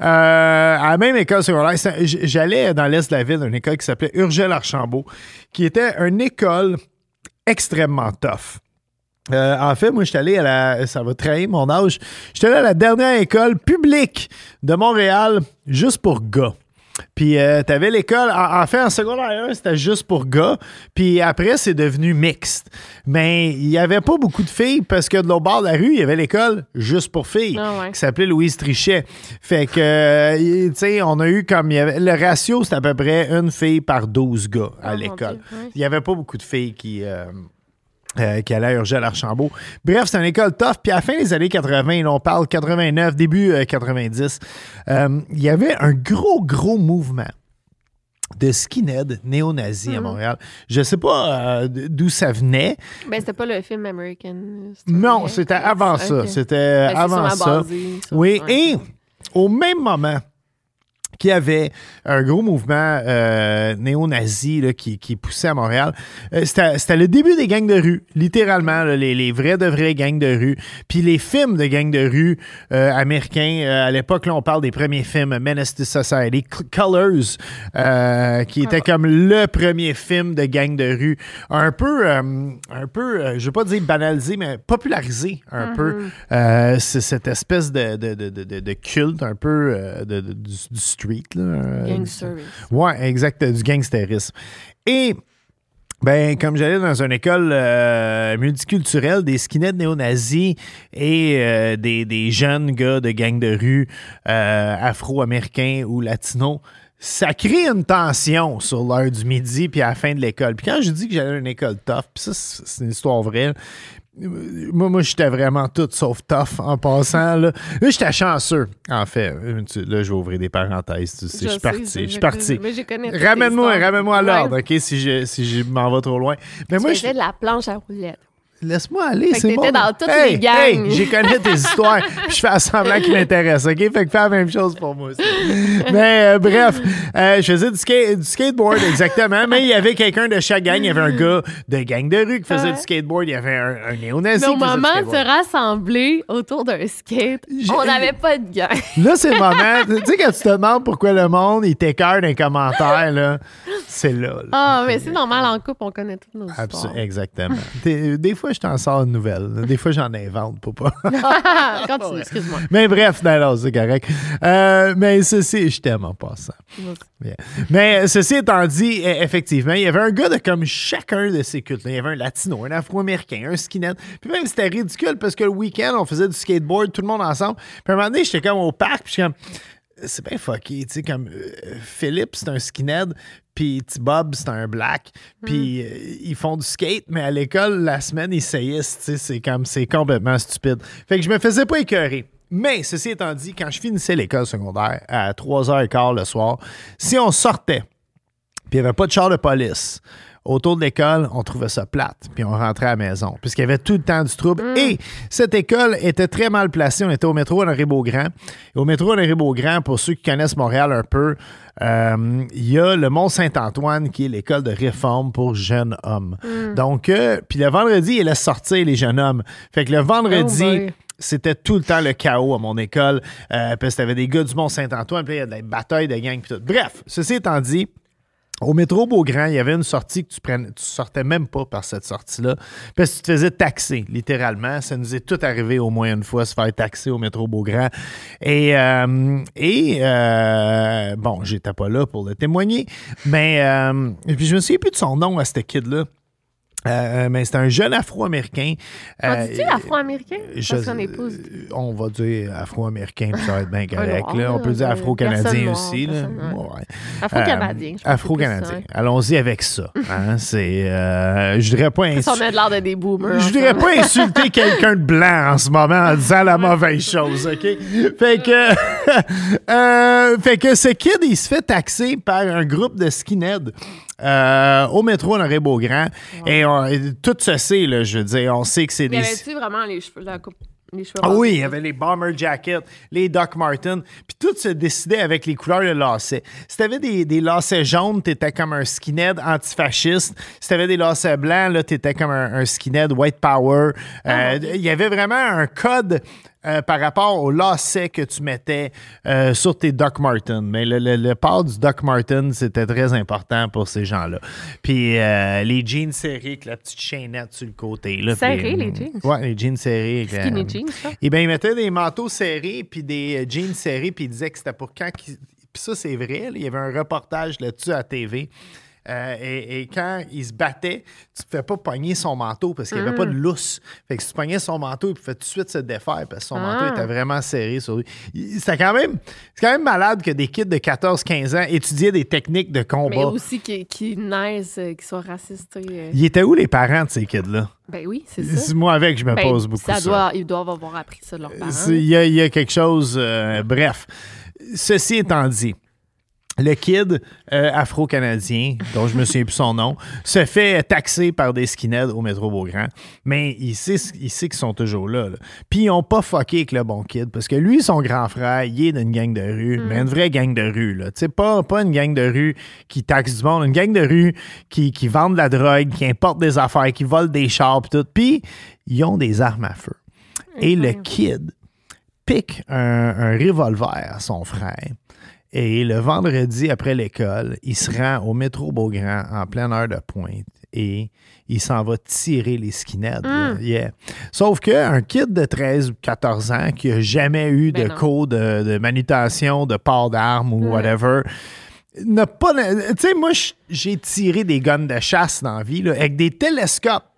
Euh, à la même école secondaire, j'allais dans l'est de la ville, une école qui s'appelait Urgel Archambault, qui était une école extrêmement tough. Euh, en fait, moi, je suis allé à la. Ça va trahir mon âge. Je suis allé à la dernière école publique de Montréal juste pour gars. Puis, euh, t'avais l'école. En, en fait, en secondaire 1, c'était juste pour gars. Puis après, c'est devenu mixte. Mais il n'y avait pas beaucoup de filles parce que de l'autre bord de la rue, il y avait l'école juste pour filles Ah ouais. qui s'appelait Louise Trichet. Fait que, euh, tu sais, on a eu comme. y avait- le ratio, c'était à peu près une fille par 12 gars à Oh, mon l'école. Il n'y avait pas beaucoup de filles qui. euh, euh, qui allait à Urgel Archambault. Bref, c'est une école tough. Puis à la fin des années 80, là, on parle 89, début euh, 90, euh, il y avait un gros, gros mouvement de skinhead néo-nazi Mhm. à Montréal. Je sais pas euh, d'où ça venait. Ben, c'était pas le film American. Non, c'était avant ça. C'était Ben, avant ça. basé Oui, ouais. et au même moment qu'il y avait un gros mouvement euh, néo-nazi là, qui, qui poussait à Montréal, euh, c'était c'était le début des gangs de rue, littéralement, là, les, les vrais de vrais gangs de rue. Puis les films de gangs de rue euh, américains, à l'époque, là, on parle des premiers films, Menace to Society, Colors, qui était comme le premier film de gang de rue, un peu, un peu, je veux pas dire banalisé, mais popularisé un peu euh, c'est cette espèce de, de, de, de- de- de culte un peu du street. Là, euh. Ouais, exact, du gangstérisme. Et Ben, comme j'allais dans une école euh, multiculturelle, des skinheads néo-nazis et euh, des, des jeunes gars de gang de rue euh, afro-américains ou latinos, ça crée une tension sur l'heure du midi puis à la fin de l'école. Puis quand je dis que j'allais à une école tough, puis ça, c'est une histoire vraie. Moi, moi j'étais vraiment tout sauf tough en passant. Là, Là, j'étais chanceux, en fait. Là, je vais ouvrir des parenthèses. Tu sais, je suis parti. Je suis parti. Ramène-moi, ramène-moi à l'ordre, OK, si je, si je m'en vais trop loin. Mais Tu moi, je, faisais de la planche à roulettes. Laisse-moi aller, c'est bon. dans toutes Hey, les gangs. Hey, j'ai connais tes histoires. puis je fais semblant qu'ils m'intéressent, OK? Fait que fais la même chose pour moi aussi. Mais euh, bref, euh, je faisais du, du skateboard, exactement. Mais il y avait quelqu'un de chaque gang. Il y avait un gars de gang de rue qui faisait Ouais. du skateboard. Il y avait un, un néo-nazi au du moment de se rassembler autour d'un skate, on n'avait pas de gang. Là, c'est le moment. tu sais, quand tu te demandes pourquoi le monde, il t'écœure dans les commentaires, là, c'est là. là. Ah, mais c'est normal en couple, on connaît toutes nos histoires. Absol- exactement. Des, des fois, je t'en sors une nouvelle. Des fois, j'en invente pour pas. Continue, excuse-moi. Mais bref, non, non, c'est correct. Euh, mais ceci, je t'aime en passant. Bien. Mais ceci étant dit, e- effectivement, il y avait un gars de comme chacun de ces cultes. Il y avait un latino, un afro-américain, un skinhead. Puis même, c'était ridicule parce que le week-end, on faisait du skateboard, tout le monde ensemble. Puis à un moment donné, j'étais comme au parc, puis je suis comme. C'est bien fucké, tu sais, comme euh, Philippe, c'est un skinhead, puis Bob, c'est un black, puis euh, ils font du skate, mais à l'école, la semaine, ils saillissent, tu sais, c'est comme, c'est complètement stupide. Fait que je me faisais pas écœurer. Mais, ceci étant dit, quand je finissais l'école secondaire à 3h15 le soir, si on sortait, puis il n'y avait pas de char de police. Autour de l'école, on trouvait ça plate, puis on rentrait à la maison, puisqu'il y avait tout le temps du trouble. Et cette école était très mal placée. On était au métro Honoré-Beaugrand. Et au métro Honoré-Beaugrand, pour ceux qui connaissent Montréal un peu, euh, il y a le Mont-Saint-Antoine, qui est l'école de réforme pour jeunes hommes. Donc, euh, puis le vendredi, il laisse sortir les jeunes hommes. Fait que le vendredi, Oh c'était tout le temps le chaos à mon école. Euh, parce que t'avais des gars du Mont-Saint-Antoine, puis il y a des batailles de gangs, puis tout. Bref, ceci étant dit, au métro Beaugrand, il y avait une sortie que tu prenais, tu sortais même pas par cette sortie-là, parce que tu te faisais taxer, littéralement. Ça nous est tout arrivé au moins une fois, se faire taxer au métro Beaugrand. Et, euh, et euh, bon, j'étais pas là pour le témoigner, mais euh, puis je me souviens plus de son nom à ce kid-là. Euh, mais c'est un jeune afro-américain. On Euh, dit-tu afro-américain? je- Parce qu'on épouse. euh, On va dire afro-américain, puis ça va être bien correct. noir, là. On peut dire afro-canadien aussi. là. Ouais. Afro-canadien. Euh, je pense Afro-canadien. Allons-y avec ça. hein. C'est, euh, je dirais pas ça. Ça, insu- on a de l'air de des boomers. je dirais pas insulter quelqu'un de blanc en ce moment en disant la mauvaise chose, OK? Fait que, euh, fait que ce kid, il se fait taxer par un groupe de skinheads euh, au métro Honoré-Beaugrand. Et on- et tout se sait, là, je veux dire. On sait que c'est Il y des... avait-tu vraiment les cheveux, la coupe, Ah oui, il y avait les bomber jackets, les Doc Martens, puis tout se décidait avec les couleurs de lacets. Si t'avais des, des lacets jaunes, t'étais comme un skinhead antifasciste. Si t'avais des lacets blancs, là, t'étais comme un, un skinhead white power. Euh, Il y avait vraiment un code euh, par rapport au lacet que tu mettais euh, sur tes Doc Martens. Mais le, le, le port du Doc Martens, c'était très important pour ces gens-là. Puis euh, les jeans serrés avec la petite chaînette sur le côté. Là, Serrés, les jeans? Ouais, les jeans serrés. Skinny jeans, ça? eh bien, il mettait des manteaux serrés puis des jeans serrés, puis il disait que c'était pour quand. Puis ça, c'est vrai. là, il y avait un reportage là-dessus à TV. Euh, et, et quand il se battait, tu ne fais pas pogner son manteau parce qu'il n'y avait pas de lousse. Fait que si tu pognais son manteau, il pouvait tout de suite se défaire parce que son manteau Ah. était vraiment serré sur lui. C'était quand même, c'est quand même malade que des kids de 14-15 ans étudiaient des techniques de Mais combat. aussi qui, qui naissent, euh, qui soient racistes. euh. Il était où les parents de ces kids-là? Ben oui, c'est ça. Moi avec, je me Ben, pose beaucoup ça. ça. Doit, ils doivent avoir appris ça de leurs parents. Il y, a- il y a quelque chose. euh, bref. Ceci étant dit, le kid euh, afro-canadien, dont je me souviens plus son nom, se fait taxer par des skinheads au métro Beaugrand, mais il sait, il sait qu'ils sont toujours là. là. Puis ils n'ont pas fucké avec le bon kid, parce que lui, son grand frère, il est d'une gang de rue, mais une vraie gang de rue. Là. Tu sais, Pas, pas une gang de rue qui taxe du monde, une gang de rue qui, qui vend de la drogue, qui importe des affaires, qui vole des chars, puis tout. Puis ils ont des armes à feu. Et le kid pique un, un revolver à son frère. Et le vendredi après l'école, il se rend au métro Beaugrand en pleine heure de pointe et il s'en va tirer les skinheads. là. Yeah. Sauf qu'un kid de 13 ou 14 ans qui a jamais eu Ben de non. cours de, de manutention, de port d'armes ou whatever, n'a pas. Tu sais, moi, j'ai tiré des guns de chasse dans la vie, là, avec des télescopes.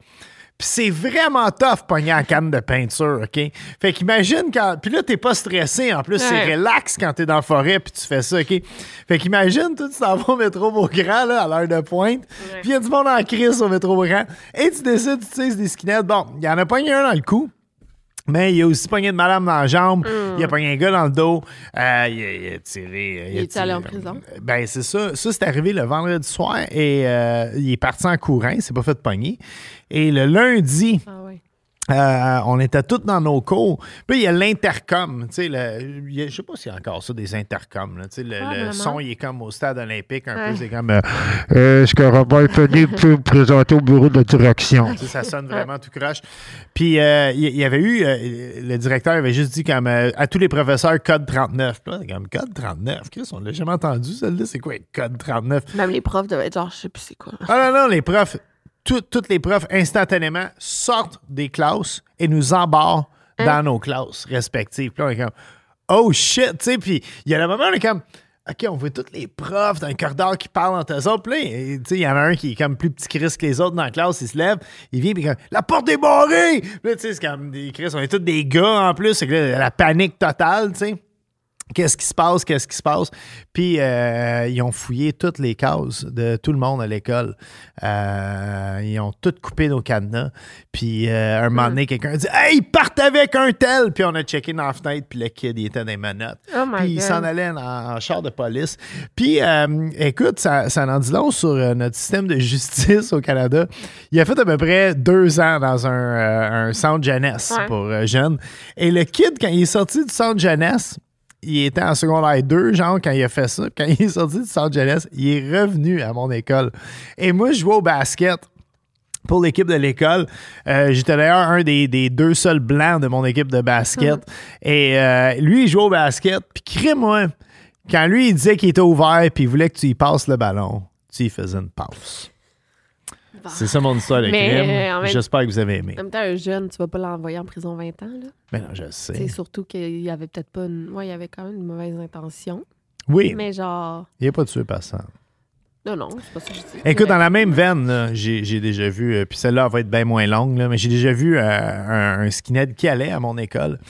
Puis c'est vraiment tough pogner en canne de peinture, OK? Fait qu'imagine quand. Puis là, t'es pas stressé. En plus, c'est relax quand t'es dans la forêt puis tu fais ça, OK? Fait qu'imagine, toi, tu t'en vas au métro Beaugrand, là, à l'heure de pointe. Puis il y a du monde en crise au métro Beaugrand. Et tu décides, tu sais, des skinheads. Bon, il y en a pogné un dans le cou. Mais il a aussi pogné de madame dans la jambe. Il a pogné un gars dans le dos. Euh, il, a, il a tiré. euh, Il a est-tu allé en prison? Ben, c'est ça. Ça, c'est arrivé le vendredi soir et euh, il est parti en courant. Il s'est pas fait pogner. Et le lundi, Ah ouais. Euh, on était tous dans nos cours. Puis il y a l'intercom. Je sais pas s'il y a encore ça, des intercoms. là. Le, le son, il est comme au stade olympique un Ouais. peu. C'est comme. euh, Est-ce que Robert Penny peut présenter au bureau de direction? Ça sonne vraiment tout croche. Puis euh, il y avait eu, euh, le directeur avait juste dit comme euh, à tous les professeurs code 39. Puis là, comme code 39. Chris, on l'a jamais entendu celle-là. C'est quoi code 39? Même les profs devaient être genre, je sais plus c'est quoi. Ah non, non, les profs, tout- toutes les profs instantanément sortent des classes et nous embarrent dans nos classes respectives. Puis là, on est comme Oh shit, tu sais, puis il y a le moment où on est comme OK, on voit tous les profs dans le corridor qui parlent entre eux autres. Puis là, tu sais, il y en a un qui est comme plus petit Chris que les autres dans la classe, il se lève, il vient, puis comme La porte est barrée! Puis là, tu sais, c'est comme des Chris, on est tous des gars en plus, c'est la panique totale, tu sais. Qu'est-ce qui se passe? Qu'est-ce qui se passe? Puis, euh, ils ont fouillé toutes les cases de tout le monde à l'école. Euh, ils ont tout coupé nos cadenas. Puis, euh, un moment donné, quelqu'un a dit Hey, ils partent avec un tel! Puis, on a checké dans la fenêtre, puis le kid, il était dans les menottes. Oh puis, il s'en allait en, en char de police. Puis, euh, écoute, ça, ça en dit long sur notre système de justice au Canada. Il a fait à peu près deux ans dans un, un centre jeunesse Ouais. pour jeunes. Et le kid, quand il est sorti du centre jeunesse, il était en secondaire 2, genre, quand il a fait ça. Quand il est sorti du centre jeunesse, il est revenu à mon école. Et moi, je jouais au basket pour l'équipe de l'école. Euh, J'étais d'ailleurs un des, des deux seuls blancs de mon équipe de basket. Et euh, lui, il jouait au basket. Puis crée-moi, quand lui, il disait qu'il était ouvert puis il voulait que tu y passes le ballon, tu y faisais une passe. C'est ça mon histoire de Mais, crime. euh, J'espère que vous avez aimé. En même temps, un jeune, tu vas pas l'envoyer en prison 20 ans, là. Mais non, je sais. C'est surtout qu'il y avait peut-être pas une... Ouais, il y avait quand même une mauvaise intention. Oui, Mais genre... il n'y a pas de tué passant. Non, non, c'est pas ça que je dis. Écoute, dans la même veine, j'ai déjà vu, euh, puis celle-là va être bien moins longue, là, mais j'ai déjà vu euh, un, un skinhead qui allait à mon école.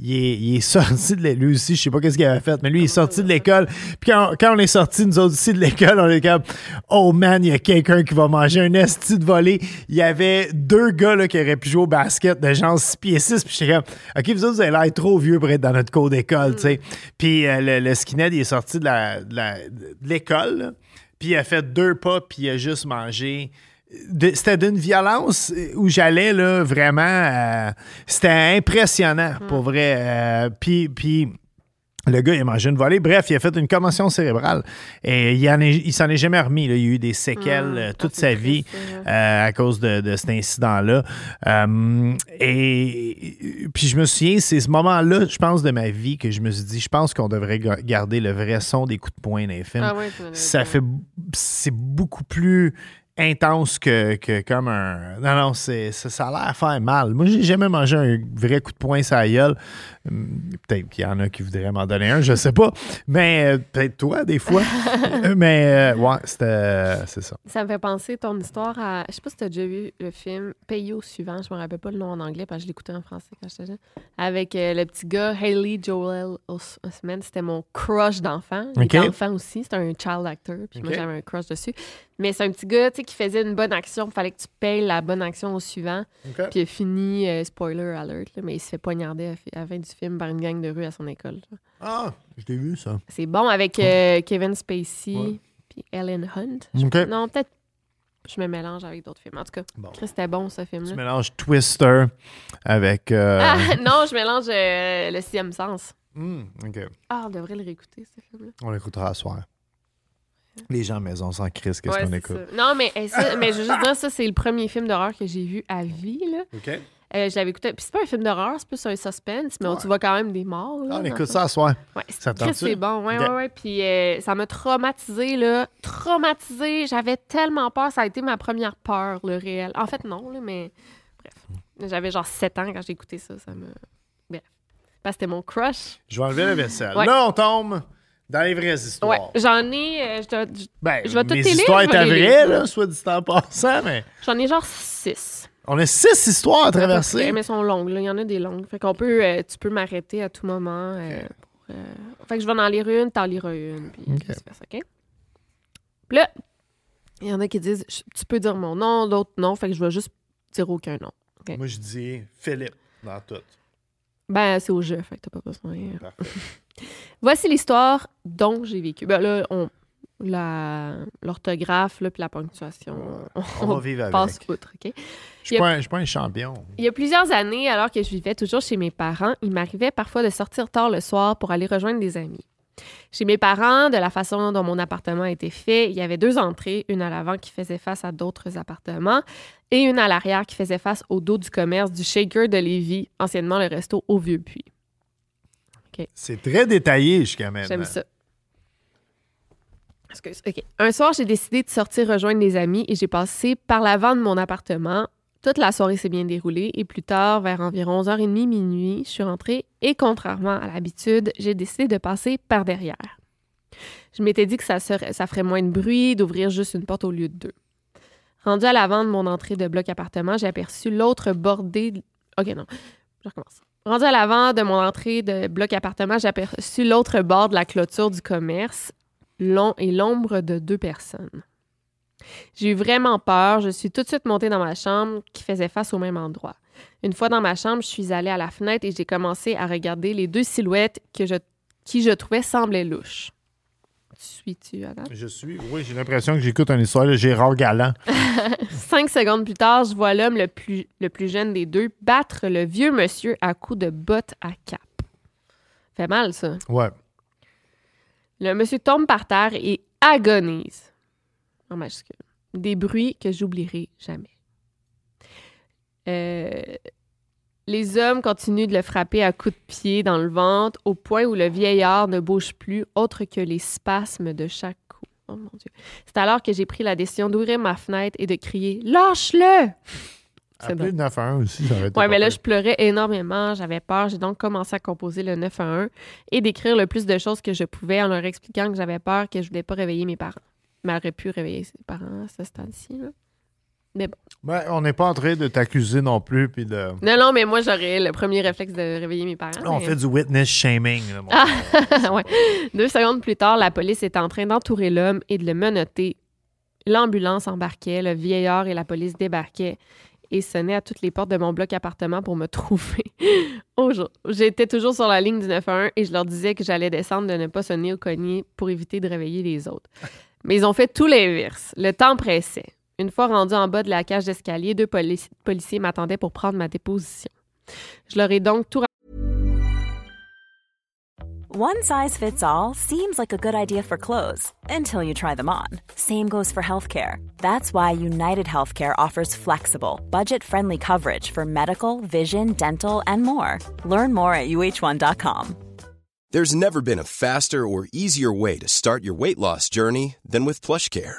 Il est, sorti de l'école. Lui aussi, je sais pas qu'est-ce qu'il avait fait, mais lui, il est sorti de l'école. Puis quand, quand on est sorti, nous autres aussi de l'école, on est comme Oh man, il y a quelqu'un qui va manger un esti de volée. Il y avait deux gars là, qui auraient pu jouer au basket de genre 6 pieds 6. Puis j'étais comme OK, vous autres, vous avez l'air trop vieux pour être dans notre cours d'école, tu sais. Puis euh, le, le skinhead, il est sorti de l'école. Puis il a fait deux pas, puis il a juste mangé. C'était d'une violence où j'allais, là, vraiment. euh, C'était impressionnant, pour vrai. Euh, puis, puis le gars, il a mangé une volée. Bref, il a fait une commotion cérébrale. Et il en est- il s'en est jamais remis. là. Il y a eu des séquelles Hum, euh, ah, toute sa vie euh, à cause de, de cet incident-là. Euh, et puis je me souviens, c'est ce moment-là, je pense, de ma vie que je me suis dit, je pense qu'on devrait ga- garder le vrai son des coups de poing dans les films. Ah ça dit, fait, c'est beaucoup plus intense que, que comme un. Non, non, c'est, ça, ça a l'air faire mal. Moi, j'ai jamais mangé un vrai coup de poing sur la gueule. Hum, Peut-être qu'il y en a qui voudraient m'en donner un, je sais pas. Mais euh, peut-être toi, des fois. Mais euh, ouais, c'était. c'est ça. Ça me fait penser ton histoire à. Je sais pas si tu as déjà vu le film Pays au suivant. Je me rappelle pas le nom en anglais parce que je l'écoutais en français quand j'étais jeune. Avec euh, le petit gars Haley Joel Os- Osment. C'était mon crush d'enfant. Il Ok. était enfant aussi. C'était un child actor. Puis moi, j'avais un crush dessus. Mais c'est un petit gars tu sais, qui faisait une bonne action. Il fallait que tu payes la bonne action au suivant. Puis il a fini, euh, spoiler alert, là, mais il se fait poignarder à, la fin du film par une gang de rue à son école. là. Ah, je t'ai vu ça. C'est bon avec euh, Kevin Spacey Ouais. puis Ellen Hunt. Non, peut-être je me mélange avec d'autres films. En tout cas, Bon. Chris, c'était bon ce Tu film-là. mélanges Twister avec. euh, Ah, non, je mélange euh, le sixième sens. hmm, OK. Ah, on devrait le réécouter, ce film-là. On l'écoutera à soir. Les gens à maison sans crise, qu'est-ce Ouais, qu'on écoute? ça. Non, mais, eh, ça- mais je veux juste dire, ça, c'est le premier film d'horreur que j'ai vu à vie. Là. OK. Euh, je l'avais écouté. Puis c'est pas un film d'horreur, c'est plus un suspense, mais on tu vois quand même des morts. là, Ah, on écoute ça. à soir. Ouais, Ça c'est- bon. Ouais, Ok. ouais, ouais. Puis euh, ça m'a traumatisé, là. Traumatisé. J'avais tellement peur. Ça a été ma première peur, le réel. En fait, non, là, mais bref. J'avais genre 7 ans quand j'ai écouté ça. Ça me. Bref. Parce que c'était mon crush. Je vais enlever la vaisselle. Ouais. Là, on tombe Dans les vraies Ouais, histoires. j'en ai. euh, je je- Ben, je vais toutes les histoires étaient vraies, là, soit dit en passant, mais J'en ai genre six. on a six histoires à traverser. Mais elles sont longues, là. Il y en a des longues. Fait qu'on peut. euh, tu peux m'arrêter à tout moment. euh, pour, Fait que je vais en lire une, t'en liras une. Puis Ok. vice-versa, OK? Puis là, il y en a qui disent tu peux dire mon nom, d'autres non. Fait que je vais juste dire aucun nom. Moi, je dis Philippe dans tout. Ben, c'est au jeu, fait que t'as pas besoin. Parfait. Voici l'histoire dont j'ai vécu. Ben là, on. la- L'orthographe, là, puis la ponctuation. On va vivre avec. passe outre, OK? Je je suis pas un champion. Il y a plusieurs années, alors que je vivais toujours chez mes parents, il m'arrivait parfois de sortir tard le soir pour aller rejoindre des amis. Chez mes parents, de la façon dont mon appartement a été fait, il y avait deux entrées, une à l'avant qui faisait face à d'autres appartements et une à l'arrière qui faisait face au dos du commerce du Shaker de Lévis, anciennement le resto au C'est très détaillé jusqu'à maintenant. J'aime ça. Excuse. OK. Un soir, j'ai décidé de sortir rejoindre des amis et j'ai passé par l'avant de mon appartement. Toute la soirée s'est bien déroulée et plus tard, vers environ 11h30 minuit, je suis rentrée et contrairement à l'habitude, j'ai décidé de passer par derrière. Je m'étais dit que ça, serait- ça ferait moins de bruit d'ouvrir juste une porte au lieu de deux. Rendu à l'avant de mon entrée de bloc appartement, j'ai aperçu l'autre bordée. de- OK, non. Je recommence. Rendu à l'avant de mon entrée de bloc appartement, j'ai aperçu l'autre bord de la clôture du commerce long et l'ombre de deux personnes. J'ai eu vraiment peur. Je suis tout de suite montée dans ma chambre qui faisait face au même endroit. Une fois dans ma chambre, je suis allée à la fenêtre et j'ai commencé à regarder les deux silhouettes qui je trouvais semblaient louches. Tu suis-tu, Adam? Je suis. Oui, j'ai l'impression que j'écoute une histoire de Gérard Galland. Cinq secondes plus tard, je vois l'homme le plus, le plus jeune des deux battre le vieux monsieur à coups de bottes à cap. Fait mal, ça. Ouais. Le monsieur tombe par terre et agonise. En majuscule. Des bruits que j'oublierai jamais. Euh, les hommes continuent de le frapper à coups de pied dans le ventre au point où le vieillard ne bouge plus autre que les spasmes de chaque coup. Oh mon Dieu. C'est alors que j'ai pris la décision d'ouvrir ma fenêtre et de crier « Lâche-le! » C'est Appelez le 911 aussi, ça aurait été Ouais, mais là, pas je pleurais énormément, j'avais peur. J'ai donc commencé à composer le 911 et d'écrire le plus de choses que je pouvais en leur expliquant que j'avais peur, que je voulais pas réveiller mes parents. Mais elle aurait pu réveiller ses parents à ce stade-ci. là. Pire. Ouais, on n'est pas en train de t'accuser non plus. Puis de... Non, non, mais moi, j'aurais le premier réflexe de réveiller mes parents. On mais- fait du witness shaming. là, mon Ah! Ouais. Deux secondes plus tard, la police était en train d'entourer l'homme et de le menotter. L'ambulance embarquait, le vieillard et la police débarquaient et sonnaient à toutes les portes de mon bloc appartement pour me trouver. J'étais toujours sur la ligne du 911 et je leur disais que j'allais descendre de ne pas sonner au cognier pour éviter de réveiller les autres. Mais ils ont fait tout l'inverse. Le temps pressait. Une fois rendu en bas de la cage d'escalier, deux polici- policiers m'attendaient pour prendre ma déposition. Je leur ai donc tout One size fits all seems like a good idea for clothes until you try them on. Same goes for healthcare. That's why United Healthcare offers flexible, budget friendly coverage for medical, vision, dental, and more. Learn more at uh1.com. There's never been a faster or easier way to start your weight loss journey than with PlushCare.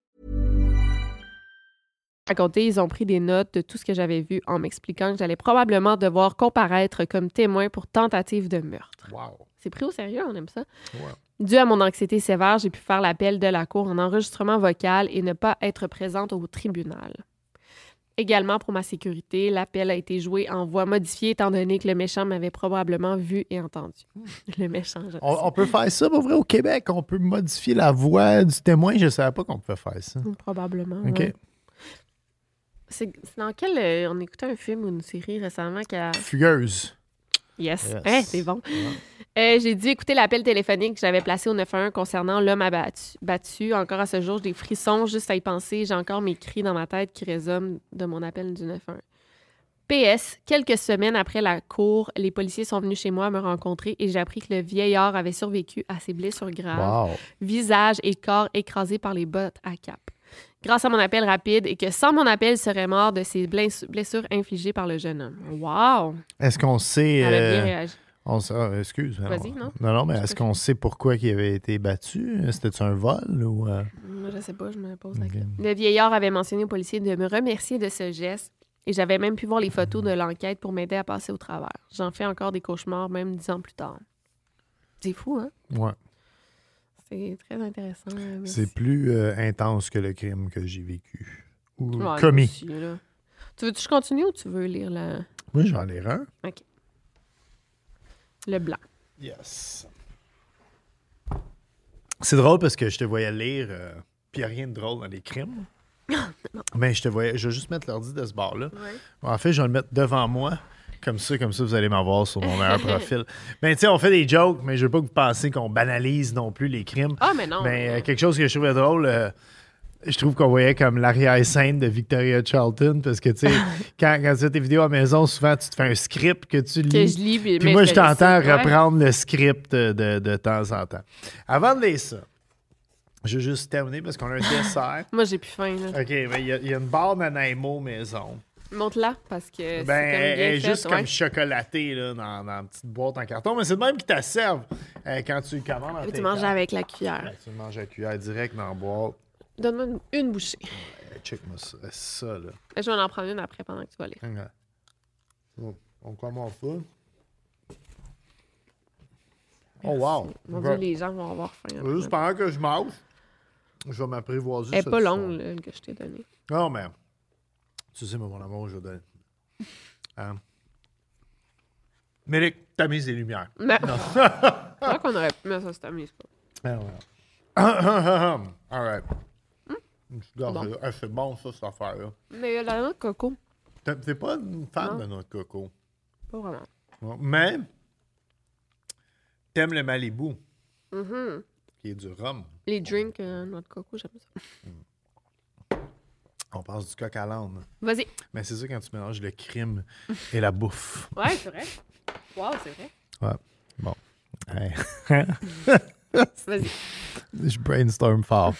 Raconté, ils ont pris des notes de tout ce que j'avais vu en m'expliquant que j'allais probablement devoir comparaître comme témoin pour tentative de meurtre. Wow. C'est pris au sérieux, on aime ça. Ouais. Dû à mon anxiété sévère, j'ai pu faire l'appel de la cour en enregistrement vocal et ne pas être présente au tribunal. Également, pour ma sécurité, l'appel a été joué en voix modifiée étant donné que le méchant m'avait probablement vu et entendu. Le méchant, je On, on peut faire ça, pour vrai, au Québec. On peut modifier la voix du témoin. Je ne savais pas qu'on pouvait faire ça. Probablement. OK. ouais. C'est dans quel. euh, on écoutait un film ou une série récemment qui a. Fugueuse. Yes. Yes. Hein, c'est bon. Euh, j'ai dû écouter l'appel téléphonique que j'avais placé au 911 concernant l'homme abattu. Battu. Encore à ce jour, j'ai des frissons juste à y penser. J'ai encore mes cris dans ma tête qui résonnent de mon appel du 911. PS, quelques semaines après la cour, les policiers sont venus chez moi me rencontrer et j'ai appris que le vieillard avait survécu à ses blessures graves Wow. visage et corps écrasés par les bottes à cap. Grâce à mon appel rapide et que sans mon appel, il serait mort de ses bless- blessures infligées par le jeune homme. Wow! Est-ce qu'on sait. Elle a bien euh, réagi. on sait- ah, excuse. Vas-y, non? non? Non, mais est-ce qu'on sait pourquoi il avait été battu? C'était-tu un vol ou. euh, Moi, je sais pas, je me pose la question. Le vieillard avait mentionné au policier de me remercier de ce geste et j'avais même pu voir les photos de l'enquête pour m'aider à passer au travers. J'en fais encore des cauchemars, même dix ans plus tard. C'est fou, hein? Ouais. C'est très intéressant. euh. C'est plus euh, intense que le crime que j'ai vécu. Ou Ouais, commis. aussi. Tu veux que je continue ou tu veux lire le, Moi, j'en ai un. le blanc? Yes. C'est drôle parce que je te voyais lire, euh, puis il n'y a rien de drôle dans les crimes. Mais je te voyais, je vais juste mettre l'ordi de ce bord-là. En fait, je vais le mettre devant moi. Comme ça, comme ça, vous allez m'avoir sur mon meilleur profil. Mais tu sais, on fait des jokes, mais je veux pas que vous pensiez qu'on banalise non plus les crimes. Ah, mais non. Mais euh, quelque chose que je trouvais drôle, euh, je trouve qu'on voyait comme l'arrière-scène de Victoria Charlton, parce que tu sais, quand, quand tu fais tes vidéos à la maison, souvent tu te fais un script que tu lis. que je lis. Puis, Puis mais moi, je t'entends ouais. reprendre le script de, de, de temps en temps. Avant de lire ça, je vais juste terminer parce qu'on a un dessert. Moi, j'ai plus faim. Là. OK, ben, il y, a- il y a une barre Nanaimo maison. Montre-la parce que c'est Ben, comme elle bien est fait, juste ouais. comme chocolatée là, dans, dans une petite boîte en carton. Mais c'est de même qu'ils te servent euh, quand tu commandes. en Tu manges avec la cuillère. Ben, tu manges à cuillère direct dans la boîte. Donne-moi une, une bouchée. Euh, Check-moi ça, ça, là. Je vais en prendre une après pendant que tu vas lire. Regarde. Oh, on commence ça. Oh, wow. Mon. Dieu, les gens vont avoir faim. Juste pendant que je mange, je vais m'apprivoiser. Elle est ce pas longue, là, que je t'ai donnée. Non, mais. Tu sais, mon amour, je vais donner. Hein? Tamise les lumières. Mais... C'est vrai qu'on aurait pu mettre ça, cette mise pas. Ah, ouais. All right. Bon. Ah, c'est bon, ça, cette affaire-là. Mais la noix de coco, T'es pas une fan Non. de notre coco? pas vraiment. Ouais. Mais, t'aimes le Malibu, Mhm. qui est du rhum. Les drinks, euh, noix de coco, j'aime ça. On passe du coq à l'âne. Vas-y. Mais c'est ça quand tu mélanges le crime et la bouffe. Ouais, c'est vrai. Wow, c'est vrai. Ouais. Bon. Hey. Vas-y. Je brainstorm fort.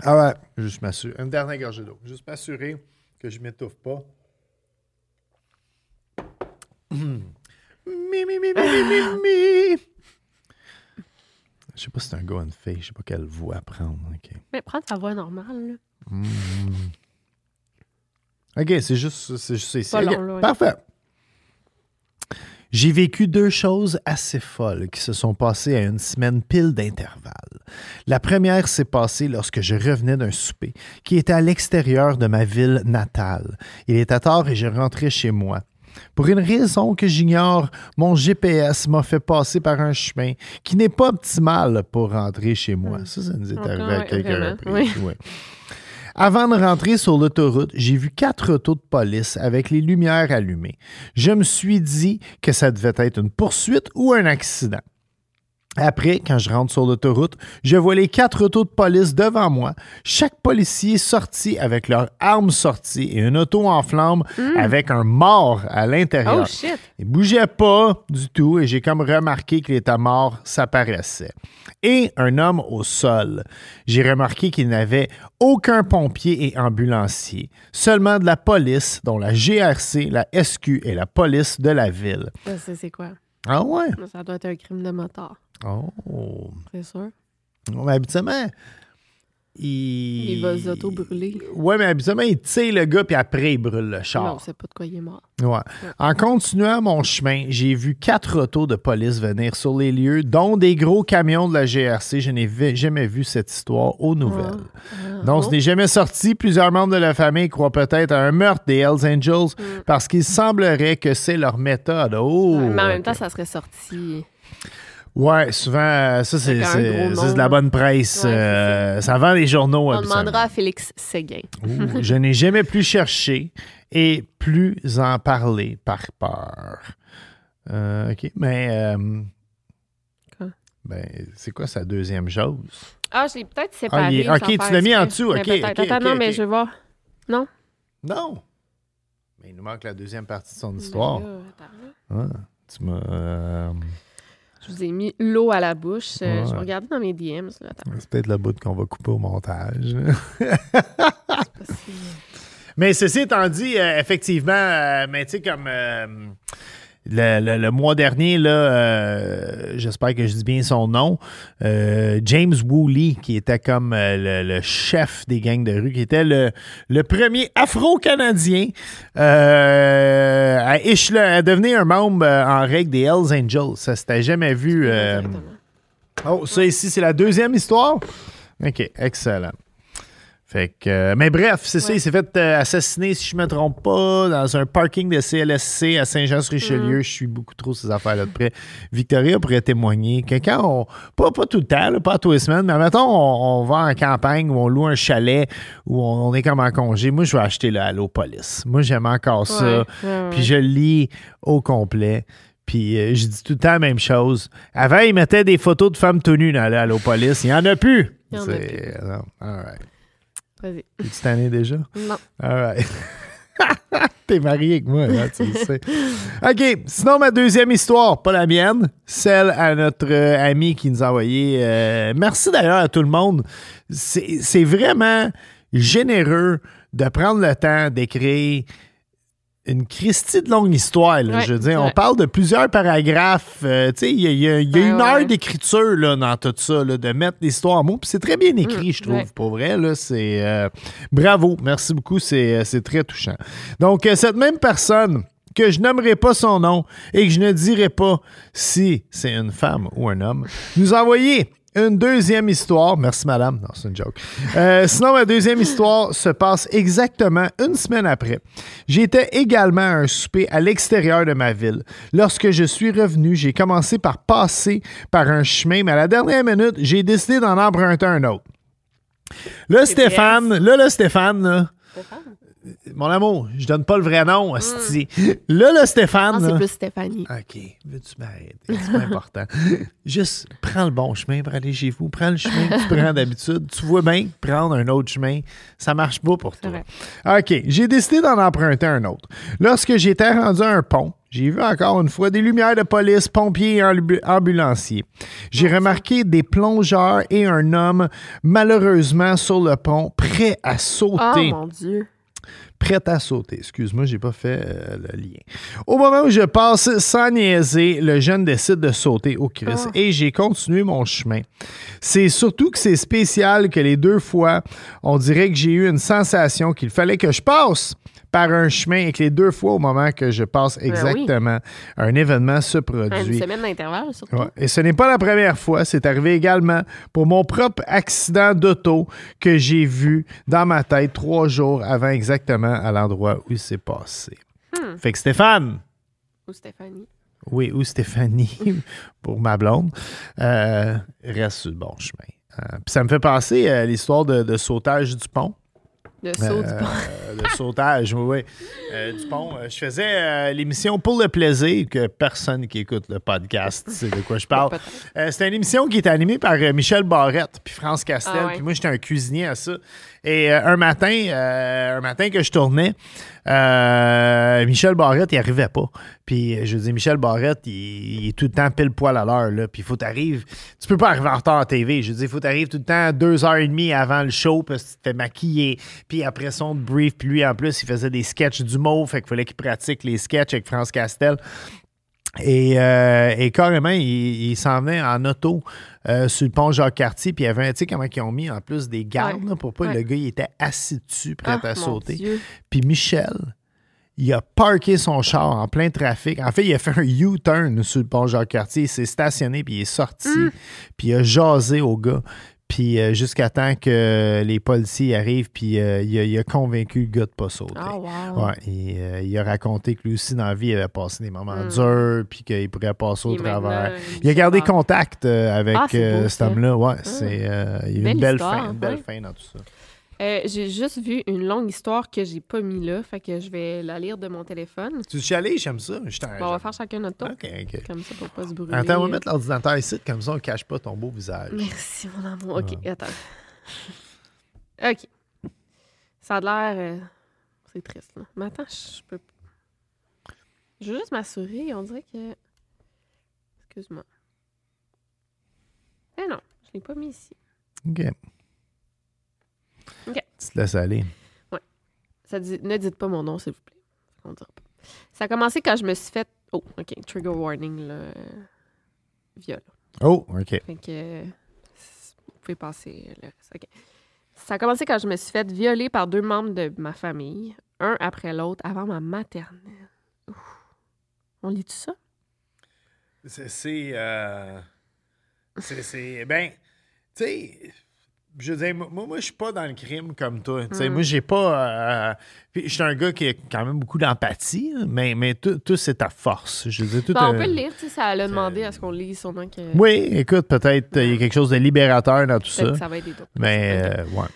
Ah ouais, juste m'assurer. Une dernière gorgée d'eau. Juste m'assurer que je m'étouffe pas. Mm. Mi, mi, mi, mi, mi, mi. Je sais pas si c'est un gars ou une fille. Je sais pas quelle voix prendre. Mais prends ta voix normale, là. OK, c'est juste, c'est juste ici. Pas OK, long, là, ouais. Parfait. J'ai vécu deux choses assez folles qui se sont passées à une semaine pile d'intervalle. La première s'est passée lorsque je revenais d'un souper qui était à l'extérieur de ma ville natale. Il était tard et je rentrais chez moi. Pour une raison que j'ignore, mon GPS m'a fait passer par un chemin qui n'est pas optimal pour rentrer chez moi. Ça, ça nous est arrivé à quelques reprises. ouais. Avant de rentrer sur l'autoroute, j'ai vu quatre autos de police avec les lumières allumées. Je me suis dit que ça devait être une poursuite ou un accident. Après, quand je rentre sur l'autoroute, je vois les quatre autos de police devant moi, chaque policier sorti avec leur arme sortie et une auto en flammes avec un mort à l'intérieur. Hmm. Oh shit! Il bougeait pas du tout et j'ai comme remarqué que l'état mort s'apparaissait. Et un homme au sol. J'ai remarqué qu'il n'avait aucun pompier et ambulancier, seulement de la police, dont la GRC, la SQ et la police de la ville. Ça, c'est quoi? Ah ouais? Ça doit être un crime de motard, Oh. c'est sûr. Mais habituellement, il... Les autos brûlées. Ouais, mais habituellement, il tire le gars puis après, il brûle le char. Non, on sait pas de quoi il est mort. Ouais. En continuant mon chemin, j'ai vu quatre autos de police venir sur les lieux, dont des gros camions de la GRC. Je n'ai jamais vu cette histoire aux nouvelles. Ah, Donc, bon. ce n'est jamais sorti. Plusieurs membres de la famille croient peut-être à un meurtre des Hells Angels parce qu'il semblerait que c'est leur méthode. Oh! Ouais, mais en même temps, ça serait sorti. Ouais, souvent, euh, ça, c'est de la bonne presse. Ouais, euh, ça vend les journaux. On demandera à Félix Séguin. Ouh, je n'ai jamais plus cherché et plus en parler par peur. Euh, OK, mais... euh, Quoi? ben, c'est quoi sa deuxième chose? Ah, je l'ai peut-être séparé. Ah, est- sans ok, tu l'as mis en dessous, ok, peut-être. ok, Attends, ok, non, mais ok. je vais voir. Non? Non! Mais il nous manque la deuxième partie de son histoire. Mais là, attends, là. Ah, tu m'as... Je vous ai mis l'eau à la bouche. Euh, Ouais. Je vais regarder dans mes DMs. C'est peut-être le bout qu'on va couper au montage. Mais ceci étant dit, euh, effectivement, euh, mais tu sais, comme le, le- le mois dernier, là, euh, j'espère que je dis bien son nom, euh, James Woolley, qui était comme euh, le, le chef des gangs de rue, qui était le, le premier Afro-Canadien à, à devenir un membre en règle des Hells Angels. Ça s'était jamais vu. Oh, ça ici, c'est la deuxième histoire? OK, excellent. Fait que, euh, mais bref, c'est ça, il s'est fait euh, assassiner, si je me trompe pas, dans un parking de CLSC à Saint-Jean-sur-Richelieu. Mm. Je suis beaucoup trop ces affaires-là de près. Victoria pourrait témoigner que quand on, pas, pas tout le temps, là, pas tous les semaines, mais mettons, on, on va en campagne ou on loue un chalet ou on, on est comme en congé, moi, je vais acheter le Allo Police. Moi, j'aime encore ça. Ouais, ouais, ouais. Puis je le lis au complet. Puis euh, je dis tout le temps la même chose. Avant, ils mettaient des photos de femmes tenues dans la police. Il n'y en a plus. Il y en a C'est- non. All right. Vas-y. Es-tu tanné déjà? Non. All right. T'es marié avec moi, hein, tu le sais. OK. Sinon, ma deuxième histoire, pas la mienne, celle à notre euh, ami qui nous a envoyé. euh, merci d'ailleurs à tout le monde. C'est vraiment généreux de prendre le temps d'écrire une Christie de longue histoire. là. Ouais, je veux dire, on parle de plusieurs paragraphes. euh, tu sais, il y a, il y a- il y a Ouais, une ouais, heure d'écriture là, dans tout ça, là, de mettre l'histoire en mots. Puis c'est très bien écrit, Mm, je trouve, pour vrai. Là, c'est euh, bravo, merci beaucoup, c'est, euh, c'est très touchant. Donc, euh, cette même personne que je nommerai pas son nom et que je ne dirai pas si c'est une femme ou un homme, nous a envoyé une deuxième histoire. Merci, madame. Non, c'est une joke. Euh, sinon, ma deuxième histoire se passe exactement une semaine après. J'étais également à un souper à l'extérieur de ma ville. Lorsque je suis revenu, j'ai commencé par passer par un chemin, mais à la dernière minute, j'ai décidé d'en emprunter un autre. Là, Stéphane, là, là, Stéphane, là, Stéphane? Mon amour, je donne pas le vrai nom, hostie. Là, là, Ah, Stéphane. c'est là- plus Stéphanie. OK, veux-tu m'arrêter? C'est pas important. Juste, prends le bon chemin pour aller chez vous. Prends le chemin que tu prends d'habitude. Tu vois bien prendre un autre chemin, ça marche pas pour C'est toi. OK, j'ai décidé d'en emprunter un autre. Lorsque j'étais rendu à un pont, j'ai vu encore une fois des lumières de police, pompiers et ambu- ambulanciers. J'ai remarqué des plongeurs et un homme, malheureusement, sur le pont, prêt à Oh sauter mon Dieu. Prête à sauter. Excuse-moi, j'ai pas fait euh, le lien. Au moment où je passe sans niaiser, le jeune décide de sauter au Christ Ah. et j'ai continué mon chemin. C'est surtout que c'est spécial que les deux fois, on dirait que j'ai eu une sensation qu'il fallait que je passe par un chemin et que les deux fois au moment que je passe Ben oui. exactement, un événement se Une produit. semaine d'intervalle, surtout. Ouais. Et ce n'est pas la première fois, c'est arrivé également pour mon propre accident d'auto que j'ai vu dans ma tête trois jours avant exactement à l'endroit où il s'est passé. Hmm. Fait que Stéphane, Ou Stéphanie. oui, ou Stéphanie, pour ma blonde, euh, reste sur le bon chemin. Euh, Puis ça me fait penser à l'histoire de, de sautage du pont. Le saut du Euh, pont. le sautage, oui. Euh, du pont. Euh, je faisais l'émission Pour le plaisir, que personne qui écoute le podcast sait de quoi je parle. C'était une émission qui était animée par Michel Barrette puis France Castel. Ah ouais. Puis moi, j'étais un cuisinier à ça. Et euh, un matin, euh, un matin que je tournais, euh, Michel Barrette, il arrivait pas. Puis je dis, Michel Barrette, il, est tout le temps pile poil à l'heure. là. Puis faut t'arriver. Tu peux pas arriver en retard à TV. Je dis, il faut t'arriver tout le temps deux heures et demie avant le show parce que tu te fais maquiller. Puis après son brief, puis lui, en plus, il faisait des sketchs d'humour. Fait qu'il fallait qu'il pratique les sketchs avec France Castel. Et, euh, et carrément, il, il s'en venait en auto euh, sur le pont Jacques-Cartier. Puis il y avait, tu sais, comment ils ont mis en plus des gardes Ouais. là, pour pas Ouais. le gars, il était assis dessus, prêt Ah, à sauter. Puis Michel, il a parké son char en plein trafic. En fait, il a fait un U-turn sur le pont Jacques-Cartier. Il s'est stationné, puis il est sorti. Mm. Puis il a jasé au gars. Puis euh, jusqu'à temps que les policiers arrivent, puis euh, il, a, il a convaincu le gars de pas sauter. Ah, wow. Ouais, et, euh, il a raconté que lui aussi, dans la vie, il avait passé des moments Mm. durs, puis qu'il pourrait passer au travers. Il a gardé contact avec Ah, beau, cet homme-là. Ouais, Ah. c'est, il y a une belle histoire, fin, une belle ouais. fin dans tout ça. Euh, j'ai juste vu une longue histoire que j'ai pas mis là, fait que je vais la lire de mon téléphone. Tu es allé, j'aime ça. Je Bon, on va faire chacun notre tour, OK, OK. comme ça pour pas se brûler. Attends, on va mettre l'ordinateur ici, comme ça on cache pas ton beau visage. Merci, mon amour. OK, attends. OK. Ça a l'air... euh, C'est triste, là. Mais attends, je peux... Je veux juste m'assurer, on dirait que... Excuse-moi. Eh non, je l'ai pas mis ici. OK. OK. Tu te laisses aller. Ça dit, ne dites pas mon nom, s'il vous plaît. On dira pas. Ça a commencé quand je me suis fait. Oh, OK. Trigger warning, là. Viol. Oh, OK. Fait que. Vous pouvez passer le reste. OK. Ça a commencé quand je me suis fait violer par deux membres de ma famille, un après l'autre, avant ma maternelle. Ouf. On lit tout ça? C'est. C'est. euh, c'est- c'est- Ben, tu sais. Je veux dire, moi, moi, je suis pas dans le crime comme toi. Tu sais, Mm. Moi, j'ai pas. euh, je suis un gars qui a quand même beaucoup d'empathie, mais, mais tout, tout, c'est ta force. Je veux dire, tout. Ben, on euh, peut le lire, tu sais, ça l'a demandé à ce qu'on lise, sûrement que, Oui, écoute, peut-être euh, il y a quelque chose de libérateur dans tout ça. que ça va aider d'autres. Mais, euh, ouais.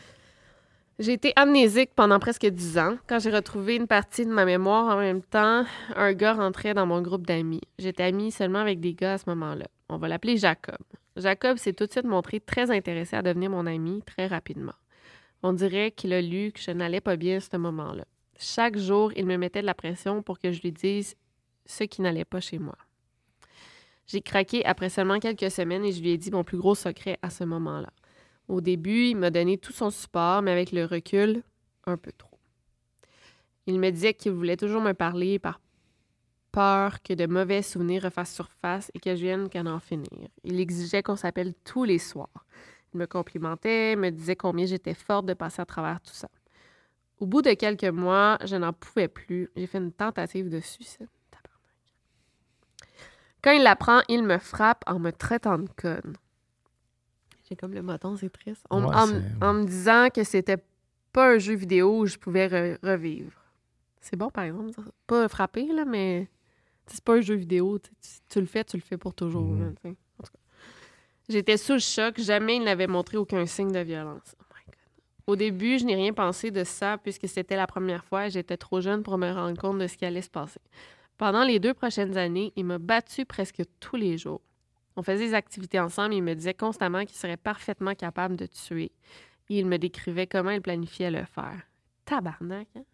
J'ai été amnésique pendant presque dix ans. Quand j'ai retrouvé une partie de ma mémoire en même temps, un gars rentrait dans mon groupe d'amis. J'étais amie seulement avec des gars à ce moment-là. On va l'appeler Jacob. Jacob s'est tout de suite montré très intéressé à devenir mon ami très rapidement. On dirait qu'il a lu que je n'allais pas bien à ce moment-là. Chaque jour, il me mettait de la pression pour que je lui dise ce qui n'allait pas chez moi. J'ai craqué après seulement quelques semaines et je lui ai dit mon plus gros secret à ce moment-là. Au début, il m'a donné tout son support, mais avec le recul, un peu trop. Il me disait qu'il voulait toujours me parler par peur que de mauvais souvenirs refassent surface et que je vienne qu'à en finir. Il exigeait qu'on s'appelle tous les soirs. Il me complimentait, me disait combien j'étais forte de passer à travers tout ça. Au bout de quelques mois, je n'en pouvais plus. J'ai fait une tentative de suicide. Quand il l'apprend, il me frappe en me traitant de conne. J'ai comme le moton, c'est triste. En, Ouais, en- c'est- en me disant que c'était pas un jeu vidéo où je pouvais re- revivre. C'est bon, par exemple. Pas frapper, là, mais c'est pas un jeu vidéo. Tu, le fais, tu le fais pour toujours. Mhm. En tout cas. J'étais sous le choc. Jamais il n'avait montré aucun signe de violence. Oh my God. Au début, je n'ai rien pensé de ça puisque c'était la première fois et j'étais trop jeune pour me rendre compte de ce qui allait se passer. Pendant les deux prochaines années, il m'a battu presque tous les jours. On faisait des activités ensemble et il me disait constamment qu'il serait parfaitement capable de tuer. Et il me décrivait comment il planifiait le faire. Tabarnak, hein?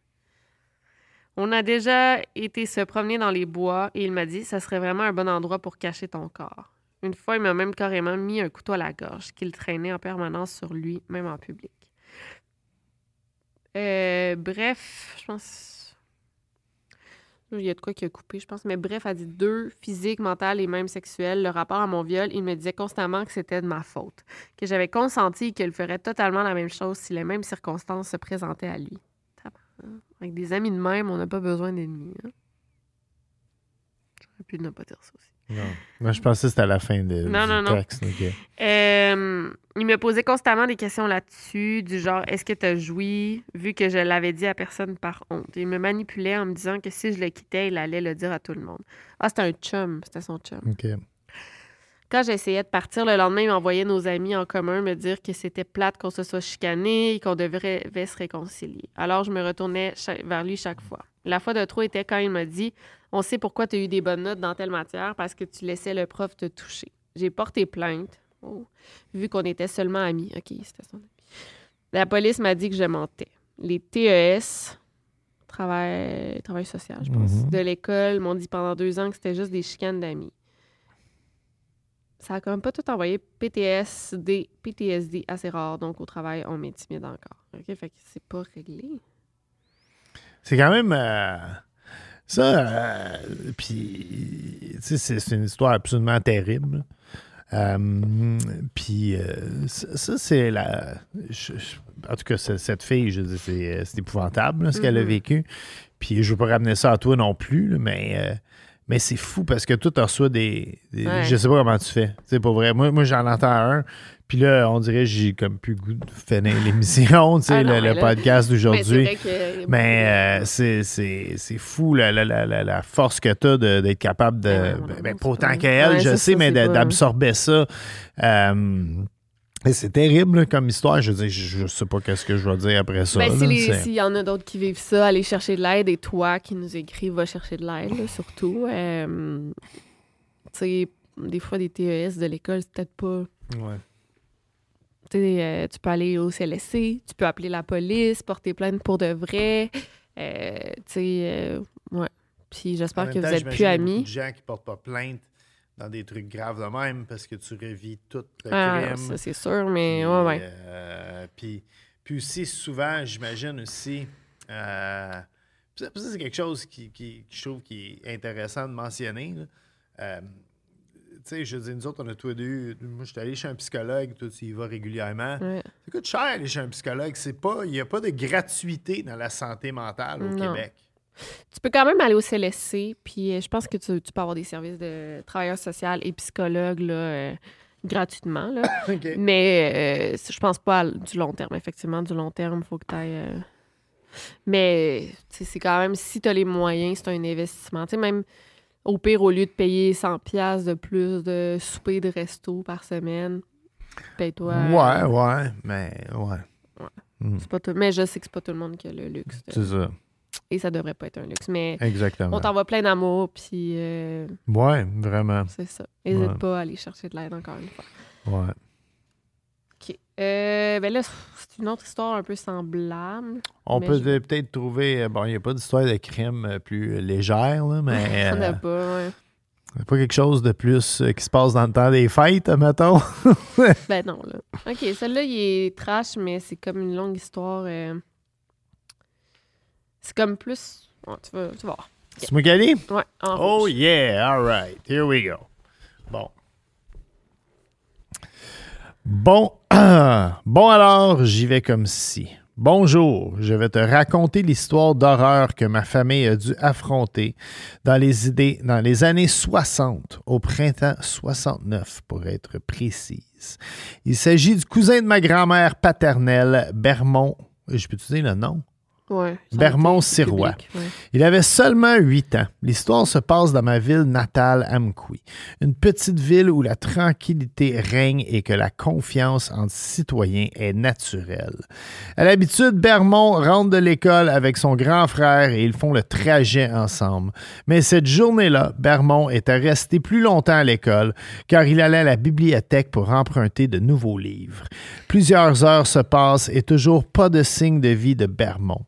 On a déjà été se promener dans les bois et il m'a dit ça serait vraiment un bon endroit pour cacher ton corps. Une fois, il m'a même carrément mis un couteau à la gorge qu'il traînait en permanence sur lui, même en public. Euh, bref, je pense. Il y a de quoi qui a coupé, je pense. Mais bref, elle dit deux, physique, mental et même sexuel. Le rapport à mon viol, il me disait constamment que c'était de ma faute, que j'avais consenti qu'il ferait totalement la même chose si les mêmes circonstances se présentaient à lui. Avec des amis de même, on n'a pas besoin d'ennemis. Hein? J'aurais pu ne pas dire ça aussi. Non. Moi, je pensais que c'était à la fin de, Non, du non, non. Euh, il me posait constamment des questions là-dessus, du genre est-ce que tu as joui, vu que je l'avais dit à personne par honte? Il me manipulait en me disant que si je le quittais, il allait le dire à tout le monde. Ah, c'était un chum, c'était son chum. OK. Quand j'essayais de partir le lendemain, il m'envoyait nos amis en commun me dire que c'était plate qu'on se soit chicané et qu'on devrait devait se réconcilier. Alors je me retournais vers lui chaque fois. La fois de trop était quand il m'a dit On sait pourquoi tu as eu des bonnes notes dans telle matière parce que tu laissais le prof te toucher. J'ai porté plainte, oh, vu qu'on était seulement amis. OK, c'était son ami. La police m'a dit que je mentais. Les TES, travail, travail social, je pense, Mhm. de l'école m'ont dit pendant deux ans que c'était juste des chicanes d'amis. Ça a quand même pas tout envoyé PTSD, PTSD assez rare, donc au travail, on m'intimide encore. OK, fait que c'est pas réglé. C'est quand même. euh, ça, euh, puis, tu sais, c'est une histoire absolument terrible. Euh, puis, euh, ça, ça, c'est la. je- je- en tout cas, cette fille, je c'est euh, c'est épouvantable, là, ce qu'elle a Mhm. vécu. Puis, je veux pas ramener ça à toi non plus, là, mais. Mais c'est fou parce que toi, tu reçois des, des- Ouais. Je sais pas comment tu fais. Sais, pour vrai. Moi, moi j'en entends un. Puis là, on dirait que j'ai comme plus le goût de finir l'émission, tu sais, Ah le, mais le là- podcast c'est d'aujourd'hui. Mais euh, c'est- c'est c'est fou la, la, la, la, force que tu as d'être capable de. Ben ouais, ben, ben, c'est pas autant pas- qu'elle, Ouais, je c'est sais, mais c'est pas- d'absorber ça. Euh, c'est terrible là, comme histoire. Je veux dire, je, je sais pas qu'est-ce que je vais dire après ça. Ben, s'il y en a d'autres qui vivent ça, allez chercher de l'aide. Et toi qui nous écris, va chercher de l'aide, surtout. Euh, tu sais, des fois, des TES de l'école, c'est peut-être pas. Ouais. Tu sais, euh, tu peux aller au CLSC, tu peux appeler la police, porter plainte pour de vrai. Euh, tu sais, ouais. Puis j'espère que vous êtes plus amis. gens qui portent pas plainte dans des trucs graves de même parce que tu revis tout le Ah, crime. ça, c'est sûr, mais Puis, ouais, ouais. euh, puis, puis aussi, souvent, j'imagine aussi. euh, c'est quelque chose qui, qui- je trouve qui est intéressant de mentionner. Euh, tu sais, je dis, nous autres, on a tous deux. Moi, je suis allé chez un psychologue, toi, tu y vas régulièrement. Ouais. Ça coûte cher aller chez un psychologue. Il n'y a pas de gratuité dans la santé mentale au Non. Québec. Tu peux quand même aller au CLSC, puis euh, je pense que tu, tu peux avoir des services de travailleur social et psychologue là, euh, gratuitement. Là. Mais euh, je pense pas à du long terme. Effectivement, du long terme, il faut que tu ailles. Mais c'est quand même, si tu as les moyens, c'est un investissement. Même au pire, au lieu de payer 100$ de plus de souper de resto par semaine, paye-toi. Ouais, ouais, mais ouais. C'est pas tout- Mais je sais que c'est pas tout le monde qui a le luxe. de- C'est ça. Et ça devrait pas être un luxe. Mais Exactement. on t'envoie plein d'amour, puis euh, Ouais, vraiment. c'est ça. N'hésite Ouais. pas à aller chercher de l'aide encore une fois. Ouais. OK. Euh, ben là, c'est une autre histoire un peu semblable. On peut je- peut-être trouver. euh, Bon, il n'y a pas d'histoire de crime euh, plus légère, là, mais. On n'a pas, ouais. c'est pas quelque chose de plus qui se passe dans le temps des fêtes, mettons. Ben non, là. OK, celle-là, il est trash, mais c'est comme une longue histoire. euh, C'est comme plus... Ouais, tu, vas, tu vas voir. Ouais, en Oh rouge. yeah, all right. Here we go. Bon. Bon, bon alors, j'y vais comme si. Bonjour, je vais te raconter l'histoire d'horreur que ma famille a dû affronter dans les idées dans les années 60, au printemps 69 pour être précise. Il s'agit du cousin de ma grand-mère paternelle, Bermond. Je peux te dire le nom? Ouais, ça a Bermond été Sirois. public, ouais. Il avait seulement 8 ans. L'histoire se passe dans ma ville natale, Amqui, une petite ville où la tranquillité règne et que la confiance entre citoyens est naturelle. À l'habitude, Bermond rentre de l'école avec son grand frère et ils font le trajet ensemble. Mais cette journée-là, Bermond était resté plus longtemps à l'école car il allait à la bibliothèque pour emprunter de nouveaux livres. Plusieurs heures se passent et toujours pas de signe de vie de Bermond.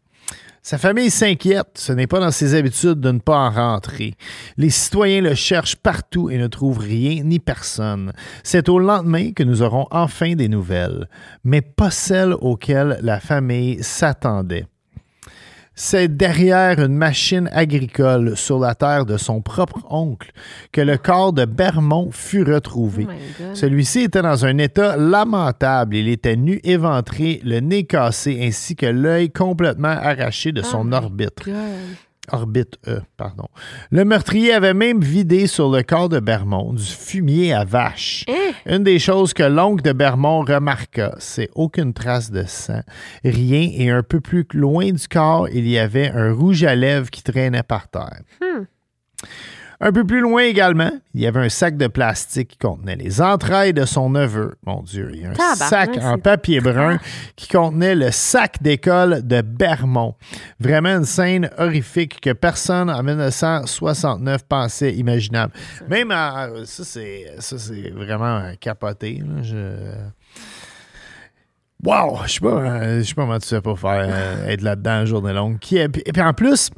Sa famille s'inquiète, ce n'est pas dans ses habitudes de ne pas en rentrer. Les citoyens le cherchent partout et ne trouvent rien ni personne. C'est au lendemain que nous aurons enfin des nouvelles, mais pas celles auxquelles la famille s'attendait. C'est derrière une machine agricole sur la terre de son propre oncle que le corps de Bermond fut retrouvé. Oh. Celui-ci était dans un état lamentable. Il était nu, éventré, le nez cassé ainsi que l'œil complètement arraché de Oh son orbite. God. Orbite E, pardon. Le meurtrier avait même vidé sur le corps de Bermond du fumier à vache. Une des choses que l'oncle de Bermond remarqua, c'est aucune trace de sang, rien, et un peu plus loin du corps, il y avait un rouge à lèvres qui traînait par terre. Un peu plus loin également, il y avait un sac de plastique qui contenait les entrailles de son neveu. Mon Dieu, il y a un sac en papier brun qui contenait le sac d'école de Bermond. Vraiment une scène horrifique que personne en 1969 pensait imaginable. Même en- ça, c'est ça, c'est vraiment capoté. là. Je... Wow! Je sais pas, euh, je sais pas comment tu fais pour faire euh, être là-dedans une journée longue. Qui Et puis en plus,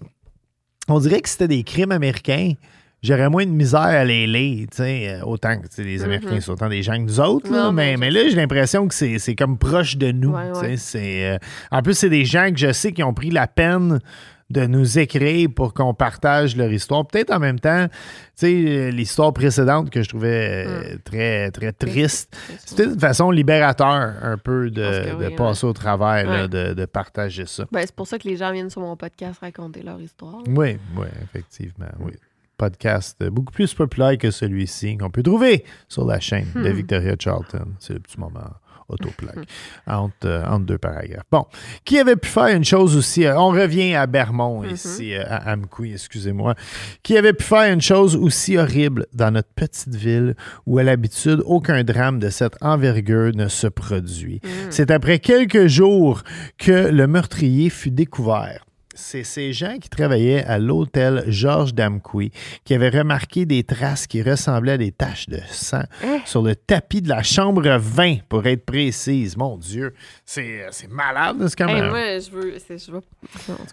on dirait que c'était des crimes américains. J'aurais moins de misère à les lire, euh, autant que les Américains sont autant des gens que nous autres. là, Non, mais, là, j'ai l'impression que c'est comme proche de nous. Ouais, tu sais, ouais. c'est, euh, en plus, c'est des gens que je sais qui ont pris la peine de nous écrire pour qu'on partage leur histoire. Peut-être en même temps, tu sais, euh, l'histoire précédente que je trouvais euh, très, très triste, c'était une façon libérateur un peu de, de passer au travers, là, de, de partager ça. Ben, c'est pour ça que les gens viennent sur mon podcast raconter leur histoire. Oui, oui, effectivement, oui. Podcast beaucoup plus populaire que celui-ci qu'on peut trouver sur la chaîne de Victoria Charlton. C'est le petit moment autoplaque entre, euh, entre deux paragraphes. Bon, qui avait pu faire une chose aussi, euh, on revient à Bermond ici, euh, à Amqui, excusez-moi, qui avait pu faire une chose aussi horrible dans notre petite ville où à l'habitude aucun drame de cette envergure ne se produit. C'est après quelques jours que le meurtrier fut découvert. C'est ces gens qui travaillaient à l'hôtel Georges Damqui qui avaient remarqué des traces qui ressemblaient à des taches de sang Hein? sur le tapis de la chambre 20, pour être précise. Mon Dieu, c'est euh, malade, c'est quand Hey, même. moi, je veux. Je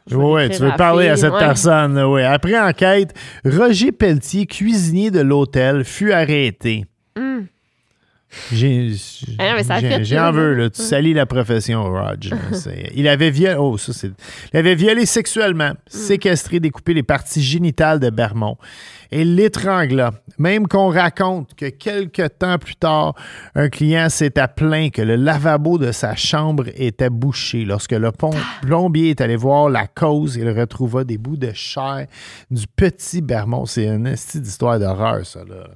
je Oui, tu veux parler à cette ouais. personne. Après enquête, Roger Pelletier, cuisinier de l'hôtel, fut arrêté. Hum. J'ai Ah en veux, là. Tu salis la profession, Rog. là. C'est- il avait violé. Oh, ça, c'est. Il avait violé sexuellement, séquestré, découpé les parties génitales de Bermond et l'étrangla. Même qu'on raconte que quelques temps plus tard, un client s'était plaint que le lavabo de sa chambre était bouché. Lorsque le pom- plombier est allé voir la cause, il retrouva des bouts de chair du petit Bermond. C'est une esti d'histoire d'horreur, ça, là.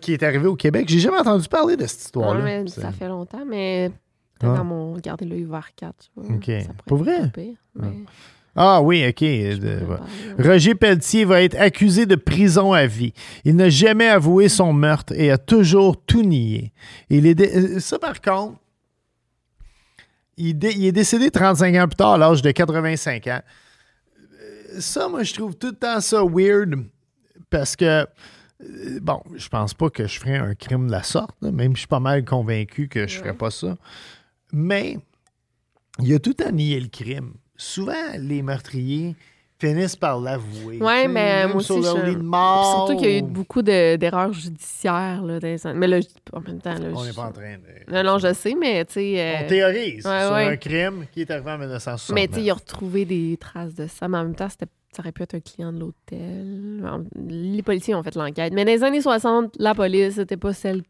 Qui est arrivé au Québec. J'ai jamais entendu parler de cette histoire-là. Ouais, mais C'est- ça fait longtemps, mais peut-être Ah. dans mon garder l'œil vers 4. Ok. Vrai? pas pire, mais Ah oui, OK. ouais. Roger Pelletier va être accusé de prison à vie. Il n'a jamais avoué son meurtre et a toujours tout nié. Il est dé- euh, Ça, par contre, il, dé- il est décédé 35 ans plus tard, à l'âge de 85 ans. Euh, Ça, moi, je trouve tout le temps ça weird parce que, bon, je pense pas que je ferais un crime de la sorte, là, même si je suis pas mal convaincu que je ferais pas ça. Mais il a tout à nier le crime. Souvent, les meurtriers finissent par l'avouer. Sais, mais moi sur aussi, leur je- lit de Puis mort. Surtout qu'il y a eu ou- beaucoup de- d'erreurs judiciaires là, dans Mais là, je dis pas en même temps. Là, On je- n'est pas en train de. Non, non, je sais, mais tu sais. euh, On théorise ouais, sur ouais. un crime qui est arrivé en 1960. Mais tu sais, il a retrouvé des traces de ça. Mais en même temps, c'était- ça aurait pu être un client de l'hôtel. Les policiers ont fait l'enquête. Mais dans les années 60, la police, c'était pas celle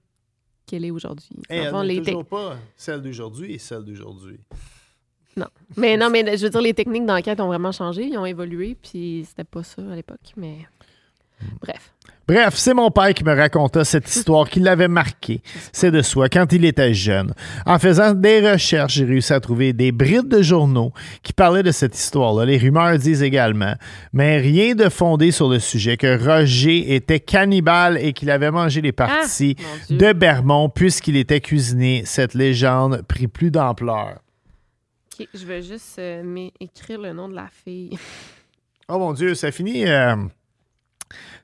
qu'elle est aujourd'hui. Hey, elle n'est toujours pas celle d'aujourd'hui et celle d'aujourd'hui. Mais non, mais je veux dire, les techniques d'enquête ont vraiment changé, ils ont évolué, puis c'était pas ça à l'époque, mais... Bref. Bref, c'est mon père qui me raconta cette histoire qui l'avait marqué. C'est de soi quand il était jeune. En faisant des recherches, j'ai réussi à trouver des brides de journaux qui parlaient de cette histoire-là. Les rumeurs disent également, mais rien de fondé sur le sujet que Roger était cannibale et qu'il avait mangé les parties Ah, Dieu. de Bermond puisqu'il était cuisiné. Cette légende prit plus d'ampleur. OK, je vais juste euh, écrire le nom de la fille. Oh mon Dieu, ça finit, euh,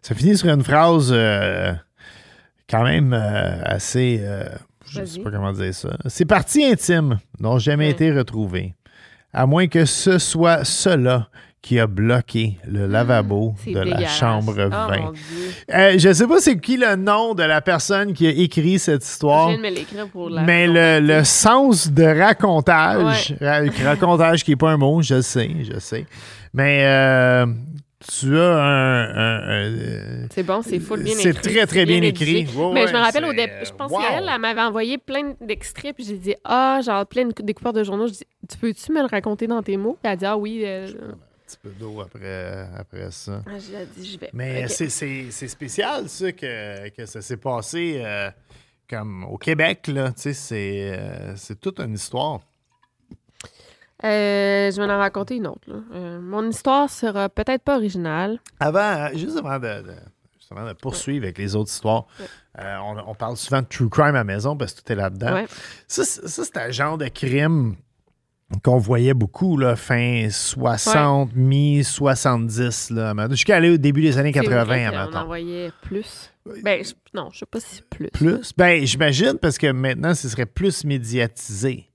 ça finit sur une phrase euh, quand même euh, assez. euh, je ne sais pas comment dire ça. Ces parties intimes n'ont jamais Ouais. été retrouvées, à moins que ce soit cela qui a bloqué le lavabo Ah, C'est de la chambre Oh 20. mon Dieu. Euh, je ne sais pas c'est qui le nom de la personne qui a écrit cette Je histoire. viens de me l'écrire pour la... Mais le, le sens de racontage, Ouais. racontage qui n'est pas un mot, je sais, je sais. Mais euh, tu as un. un- un, euh, C'est bon, c'est full bien c'est écrit. très, très bien écrit. Mais ouais, je me rappelle au c'est, euh, je pense wow. qu'elle, elle m'avait envoyé plein d'extraits, puis j'ai dit, ah, genre plein de découpeurs de journaux. Je dis, tu peux-tu me le raconter dans tes mots? Puis elle a dit, ah oui. euh, Un petit peu d'eau après, après ça. ah, dit, je vais. Mais c'est- c'est c'est spécial, ça, que, que ça s'est passé euh, comme au Québec, là. Tu sais, c'est euh, c'est toute une histoire. Euh, je vais en raconter une autre. là. Euh, mon histoire sera peut-être pas originale. Avant, euh, juste avant de, de- justement de poursuivre avec les autres histoires, Ouais. euh, on, on parle souvent de true crime à la maison parce que tout est là-dedans. Ouais. Ça, c'est- un genre de crime qu'on voyait beaucoup, là, fin 60, mi-70, là, mettons, jusqu'à aller au début des années C'est 80, vrai qu'on mettons. en voyait plus. Ben, je- non, je sais pas si plus. Plus? Ben, j'imagine, parce que maintenant, ce serait plus médiatisé.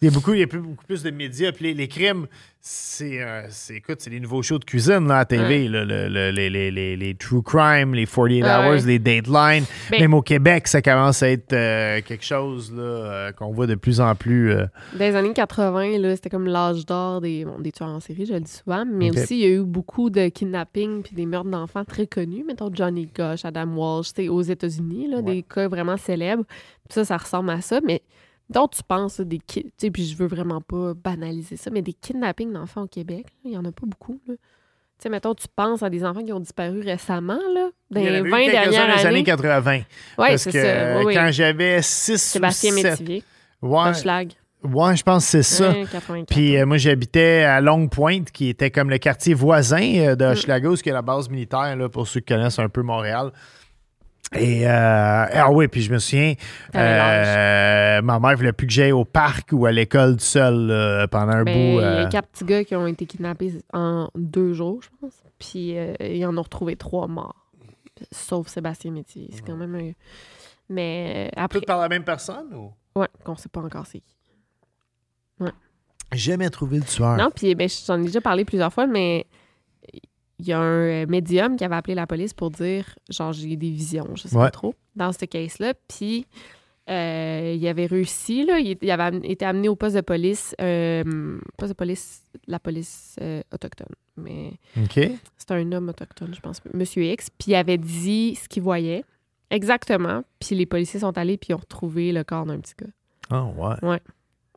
Il y a beaucoup, il y a plus- beaucoup plus de médias. Puis les, les crimes, c'est, euh, c'est, écoute, c'est les nouveaux shows de cuisine là, à TV. là, le- le- les, les- les- les True Crime, les 48 Ah Hours, les Dateline. Ben- Même au Québec, ça commence à être euh, quelque chose là, euh, qu'on voit de plus en plus. Dans les années 80, là, c'était comme l'âge d'or des, bon, des tueurs en série, je le dis souvent, mais aussi il y a eu beaucoup de kidnappings puis des meurtres d'enfants très connus, mettons Johnny Gosh, Adam Walsh, aux États-Unis, Ouais. des cas vraiment célèbres. Puis ça, ça ressemble à ça, mais donc tu penses des tu sais, puis je veux vraiment pas banaliser ça, mais des kidnappings d'enfants au Québec, il y en a pas beaucoup. Là. Tu sais, mettons, tu penses à des enfants qui ont disparu récemment, là, dans les avait eu 20 quelques-uns dernières dans les années années. 80. Oui, parce c'est que ça. euh, Oui, oui. quand j'avais 6 Sébastien ou 7... Métivier, Ouais, ouais, je pense que c'est ça. Ouais, 84. Puis euh, moi, j'habitais à Longue Pointe, qui était comme le quartier voisin euh, Mm. de Hochelaga, où il y a la base militaire, là, pour ceux qui connaissent un peu Montréal. Et, euh, ah oui, puis je me souviens, euh, ma mère voulait plus que j'aille au parc ou à l'école tout seul là, pendant un Ben, bout. Il y euh, a quatre petits gars qui ont été kidnappés en deux jours, je pense. Puis euh, ils en ont retrouvé trois morts. Sauf Sébastien Métier. C'est quand même un... Mais euh, après... Toutes par la même personne ou? Ouais, qu'on sait pas encore c'est qui. Jamais trouvé le tueur. Non, puis ben, j'en ai déjà parlé plusieurs fois, mais il y a un euh, médium qui avait appelé la police pour dire, genre, j'ai des visions, je sais Ouais. pas trop, dans ce case-là. Puis euh, il avait réussi, là, il, il avait été amené au poste de police, euh, poste de police, la police euh, autochtone. Mais OK. c'est un homme autochtone, je pense, Monsieur X. Puis il avait dit ce qu'il voyait exactement. Puis les policiers sont allés, puis ils ont retrouvé le corps d'un petit gars. Ah ouais.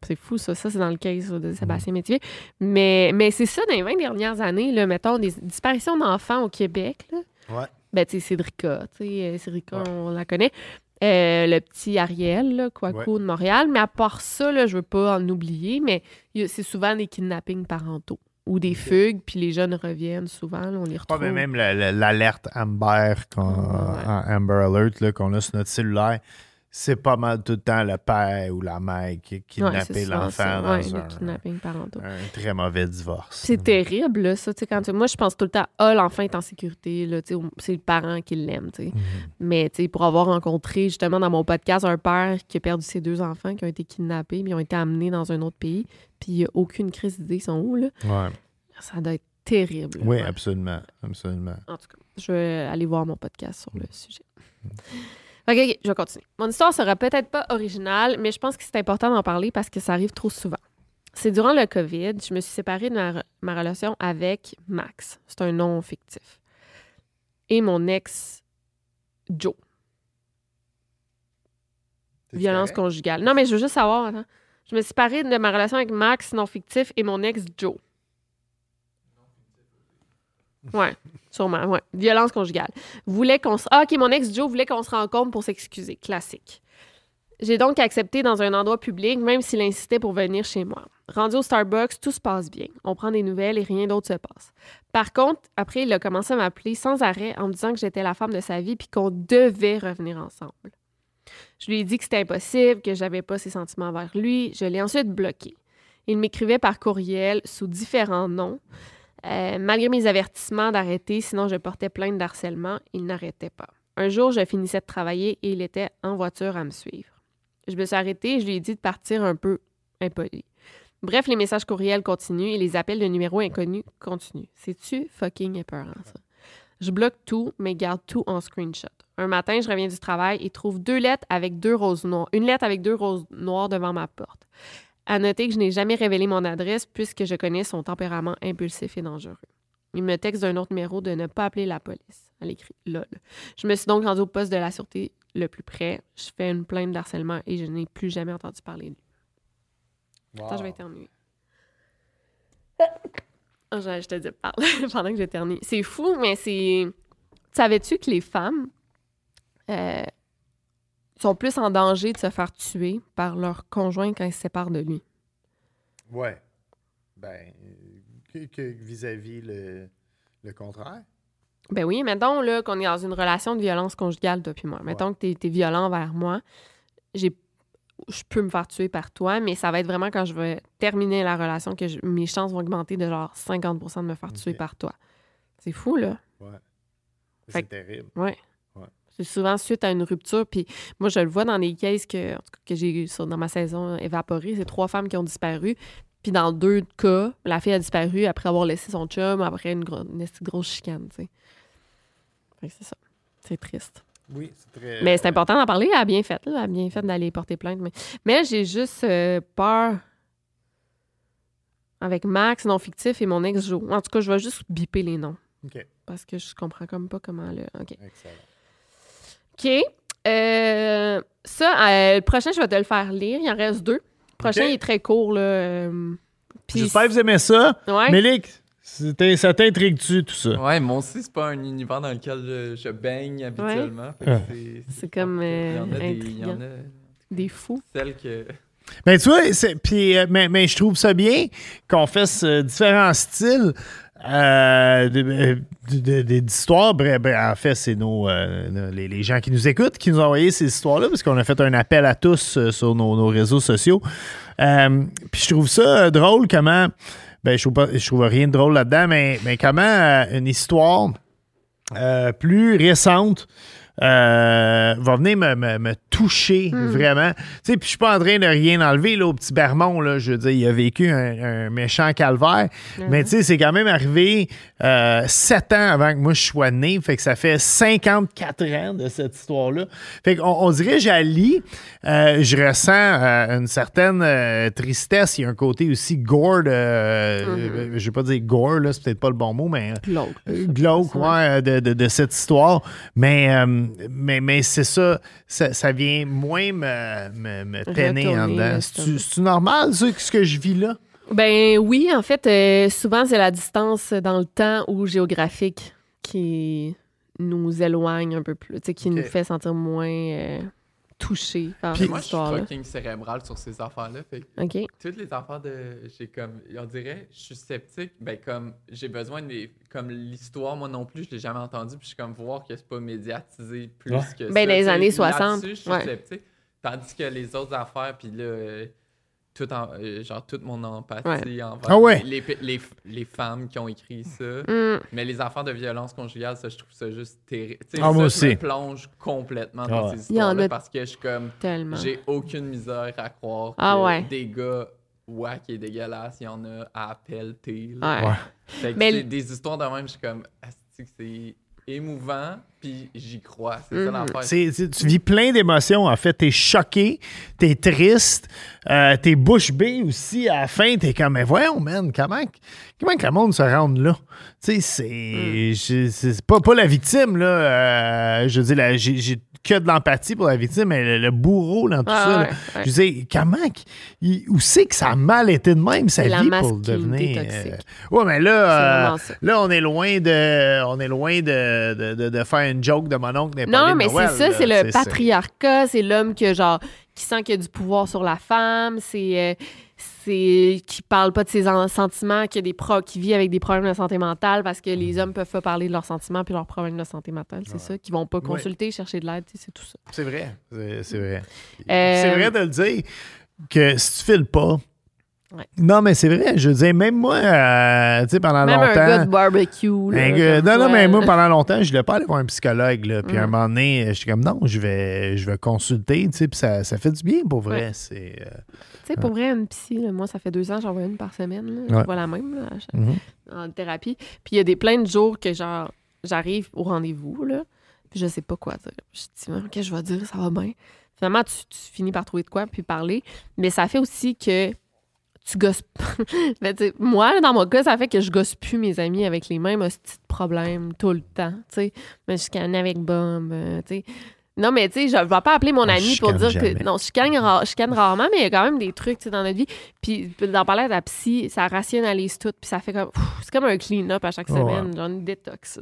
C'est fou, ça. Ça, c'est dans le case de Sébastien Métier. Mais, mais c'est ça, dans les 20 dernières années, là, mettons, des disparitions d'enfants au Québec. Là. Ouais. Ben, tu sais, Cédrica. Tu sais, euh, Cédrica, Ouais. on la connaît. Euh, le petit Ariel, là, Kwaku de Montréal. Mais à part ça, là, je veux pas en oublier, mais c'est souvent des kidnappings parentaux ou des fugues, puis les jeunes reviennent souvent. là, on les Ouais, retrouve. mais même le- le- l'alerte Amber, Ouais. Amber Alert qu'on a sur notre cellulaire, c'est pas mal tout le temps le père ou la mère qui a Ouais, l'enfant dans Ouais, un, kidnappings parentaux. un très mauvais divorce. C'est terrible, là, ça. Quand tu- Moi, je pense tout le temps, ah, l'enfant est en sécurité. C'est le parent qui l'aime. tu sais. Mhm. Mais tu sais, pour avoir rencontré justement dans mon podcast un père qui a perdu ses deux enfants qui ont été kidnappés, mais ils ont été amenés dans un autre pays, puis il n'y a aucune crise d'idée, ils sont où, là? Ouais. Ça doit être terrible. Oui, absolument. Absolument. En tout cas, je vais aller voir mon podcast sur le sujet. OK, OK, je vais continuer. Mon histoire sera peut-être pas originale, mais je pense que c'est important d'en parler parce que ça arrive trop souvent. C'est durant le COVID, je me suis séparée de ma, ma relation avec Max. C'est un nom fictif. Et mon ex, Joe. Violence conjugale. Non, mais je veux juste savoir, attends. Je me suis séparée de ma relation avec Max, non fictif, et mon ex, Joe. Ouais, sûrement, ouais. Violence conjugale. Voulait qu'on. Ah, OK, mon ex, Joe, voulait qu'on se rencontre pour s'excuser. Classique. J'ai donc accepté dans un endroit public, même s'il insistait pour venir chez moi. Rendu au Starbucks, tout se passe bien. On prend des nouvelles et rien d'autre se passe. Par contre, après, il a commencé à m'appeler sans arrêt en me disant que j'étais la femme de sa vie puis qu'on devait revenir ensemble. Je lui ai dit que c'était impossible, que j'avais pas ses sentiments envers lui. Je l'ai ensuite bloqué. Il m'écrivait par courriel sous différents noms. Euh, malgré mes avertissements d'arrêter, sinon je portais plainte d'harcèlement, il n'arrêtait pas. Un jour, je finissais de travailler et il était en voiture à me suivre. Je me suis arrêtée et je lui ai dit de partir un peu impoli. Bref, les messages courriels continuent et les appels de numéros inconnus continuent. C'est-tu fucking épeurant, ça? Je bloque tout, mais garde tout en screenshot. Un matin, je reviens du travail et trouve deux lettres avec deux roses noires. Une lettre avec deux roses noires devant ma porte. À noter que je n'ai jamais révélé mon adresse puisque je connais son tempérament impulsif et dangereux. Il me texte d'un autre numéro de ne pas appeler la police. Elle écrit LOL. Je me suis donc rendue au poste de la sûreté le plus près. Je fais une plainte d'harcèlement et je n'ai plus jamais entendu parler de lui. Attends, je vais éternuer. Ah, je, je te dis, parle pendant que j'éternue. C'est fou, mais c'est. Savais-tu que les femmes euh, sont plus en danger de se faire tuer par leur conjoint quand ils se séparent de lui? Ouais. Ben, que, que vis-à-vis le, le contraire? Ben oui, mettons là, qu'on est dans une relation de violence conjugale, toi puis moi. Mettons que tu es, violent envers moi. J'ai je peux me faire tuer par toi, mais ça va être vraiment quand je vais terminer la relation que je- mes chances vont augmenter de genre 50% de me faire tuer par toi. C'est fou, là. Ouais. C'est terrible. Ouais. C'est souvent suite à une rupture. Puis moi, je le vois dans les cases que, que j'ai eu dans ma saison évaporée. C'est trois femmes qui ont disparu. Puis dans deux cas, la fille a disparu après avoir laissé son chum, après une, grosse chicane. Fait que c'est ça. C'est triste. Oui, c'est très. Mais c'est important d'en parler. Elle a bien fait, là. Elle a bien fait d'aller porter plainte. Mais, mais j'ai juste euh, peur avec Max, non fictif, et mon ex Jo. En tout cas, je vais juste biper les noms. OK. Parce que je comprends comme pas comment le. OK. Excellent. OK. Euh, ça, euh, le prochain, je vais te le faire lire. Il en reste deux. Le prochain, il est très court, là. euh, puis- J'espère que vous aimez ça. Ouais. Mélic, c'était- ça t'intrigue-tu, tout ça? Ouais, moi aussi, c'est pas un univers dans lequel je baigne habituellement. Fait que Ah. c'est- C'est comme, Il y en a des. Il y en a Des fous. celles que. Ben, tu vois, c'est- euh, mais, mais je trouve ça bien qu'on fasse euh, différents styles. Euh, de- de- de- de- d'histoires. Bref, ben, en fait, c'est nos, euh, les, gens qui nous écoutent qui nous ont envoyé ces histoires-là, parce qu'on a fait un appel à tous euh, sur nos, nos réseaux sociaux. Euh, Puis je trouve ça euh, drôle comment. Ben, je trouve, pas, je trouve rien de drôle là-dedans, mais, mais comment euh, une histoire euh, plus récente euh, va venir me, me- me toucher vraiment. Tu sais, puis je suis pas en train de rien enlever là, au petit Bermond. Là, je veux dire, il a vécu un, un méchant calvaire. Mais tu sais, c'est quand même arrivé euh, sept ans avant que moi je sois né. Fait que ça fait 54 ans de cette histoire-là. Fait qu'on on dirait, j'allie, euh, je ressens euh, une certaine tristesse. Il y a un côté aussi gore. de- euh, Je vais pas dire gore, là, c'est peut-être pas le bon mot, mais. Glauque. glauque, ouais, de, de- de cette histoire. Mais, euh, mais, mais c'est ça, ça, ça vient moins me, me, me peiner en dedans. C'est-tu normal, ça, ce que je vis là? Ben oui, en fait, euh, souvent c'est la distance dans le temps ou géographique qui nous éloigne un peu plus, qui nous fait sentir moins euh, touchés par Puis- Moi, je suis fucking cérébral sur ces affaires-là. Fait toutes les affaires de. J'ai comme. On dirait, je suis sceptique. Ben, comme. J'ai besoin de. Comme l'histoire, moi non plus, je l'ai jamais entendu. Puis je suis comme voir que c'est pas médiatisé plus Ouais. que ça. Ben, dans les années 60, là-dessus, Je suis ouais. sceptique. Tandis que les autres affaires, puis là. Euh, tout en- genre toute mon empathie Ouais. envers Ah ouais. les, les, les femmes qui ont écrit ça. Mm. Mais les affaires de violence conjugale, ça, je trouve ça juste terrible. Ah, moi je me plonge complètement Ah dans ouais. ces histoires-là a parce que je suis comme. Tellement. J'ai aucune misère à croire Ah que ouais. des gars wack et dégueulasses, il y en a à pelleter. là. Ouais. Ouais. Fait que Mais des histoires de même, je suis comme, c'est émouvant, puis j'y crois. C'est ça l'affaire. C'est- c'est- tu vis plein d'émotions, en fait. T'es choqué, t'es triste, euh, t'es bouche bée aussi. À la fin, t'es comme, mais voyons, man, comment, comment que le monde se rende là? Tu sais, c'est c'est pas, pas la victime, là. euh, je veux dire, j'ai j'ai que de l'empathie pour la victime, mais le, le bourreau dans tout Ah, ça. là. ouais, ouais. Je veux dire, comment, il- où c'est que ça a mal été de même, sa vie, pour devenir. euh, ouais, mais là, euh, là, on est loin de, on est loin de, de, de- de faire une joke de mon oncle Non, mais c'est ça, c'est le patriarcat, c'est l'homme que genre qui sent qu'il a du pouvoir sur la femme, c'est euh, c'est qui parle pas de ses en- sentiments, qui a des pro qui vit avec des problèmes de santé mentale parce que les hommes peuvent pas parler de leurs sentiments puis leurs problèmes de santé mentale, c'est ça, qui vont pas consulter, chercher de l'aide, c'est tout ça. C'est vrai. C'est c'est vrai. Euh, C'est vrai de le dire que si tu files pas. Ouais. Non, mais c'est vrai. Je veux dire, même moi, euh, tu sais, pendant Même longtemps. un gars de barbecue. là, gars- non, non, mais moi, pendant longtemps, je voulais pas aller voir un psychologue. Là, puis à un Mm. moment donné, je suis comme, non, je vais, je vais consulter. Tu sais, puis ça, ça fait du bien pour vrai. Ouais. C'est. euh, Tu sais, pour vrai, une psy, là, moi, ça fait deux ans, j'en vois une par semaine. Là. Ouais. Je vois la même là, mhm. en thérapie. Puis il y a des plein de jours que, genre, j'arrive au rendez-vous, là, puis je sais pas quoi dire. Je dis, OK, je vais dire, ça va bien. Finalement, tu, tu finis par trouver de quoi, puis parler. Mais ça fait aussi que tu gosses. Ben, moi, dans mon cas, ça fait que je gosse plus mes amis avec les mêmes de problèmes tout le temps. Tu sais, mais je canne avec Bob, euh, sais. Non, mais tu sais, je ne vais pas appeler mon On ami pour dire jamais. que. Non, je canne, ra- rarement, mais il y a quand même des trucs dans notre vie. Puis d'en parler à ta psy, ça rationalise tout. Puis ça fait comme. C'est comme un clean-up à chaque Ouais. semaine, genre une détox.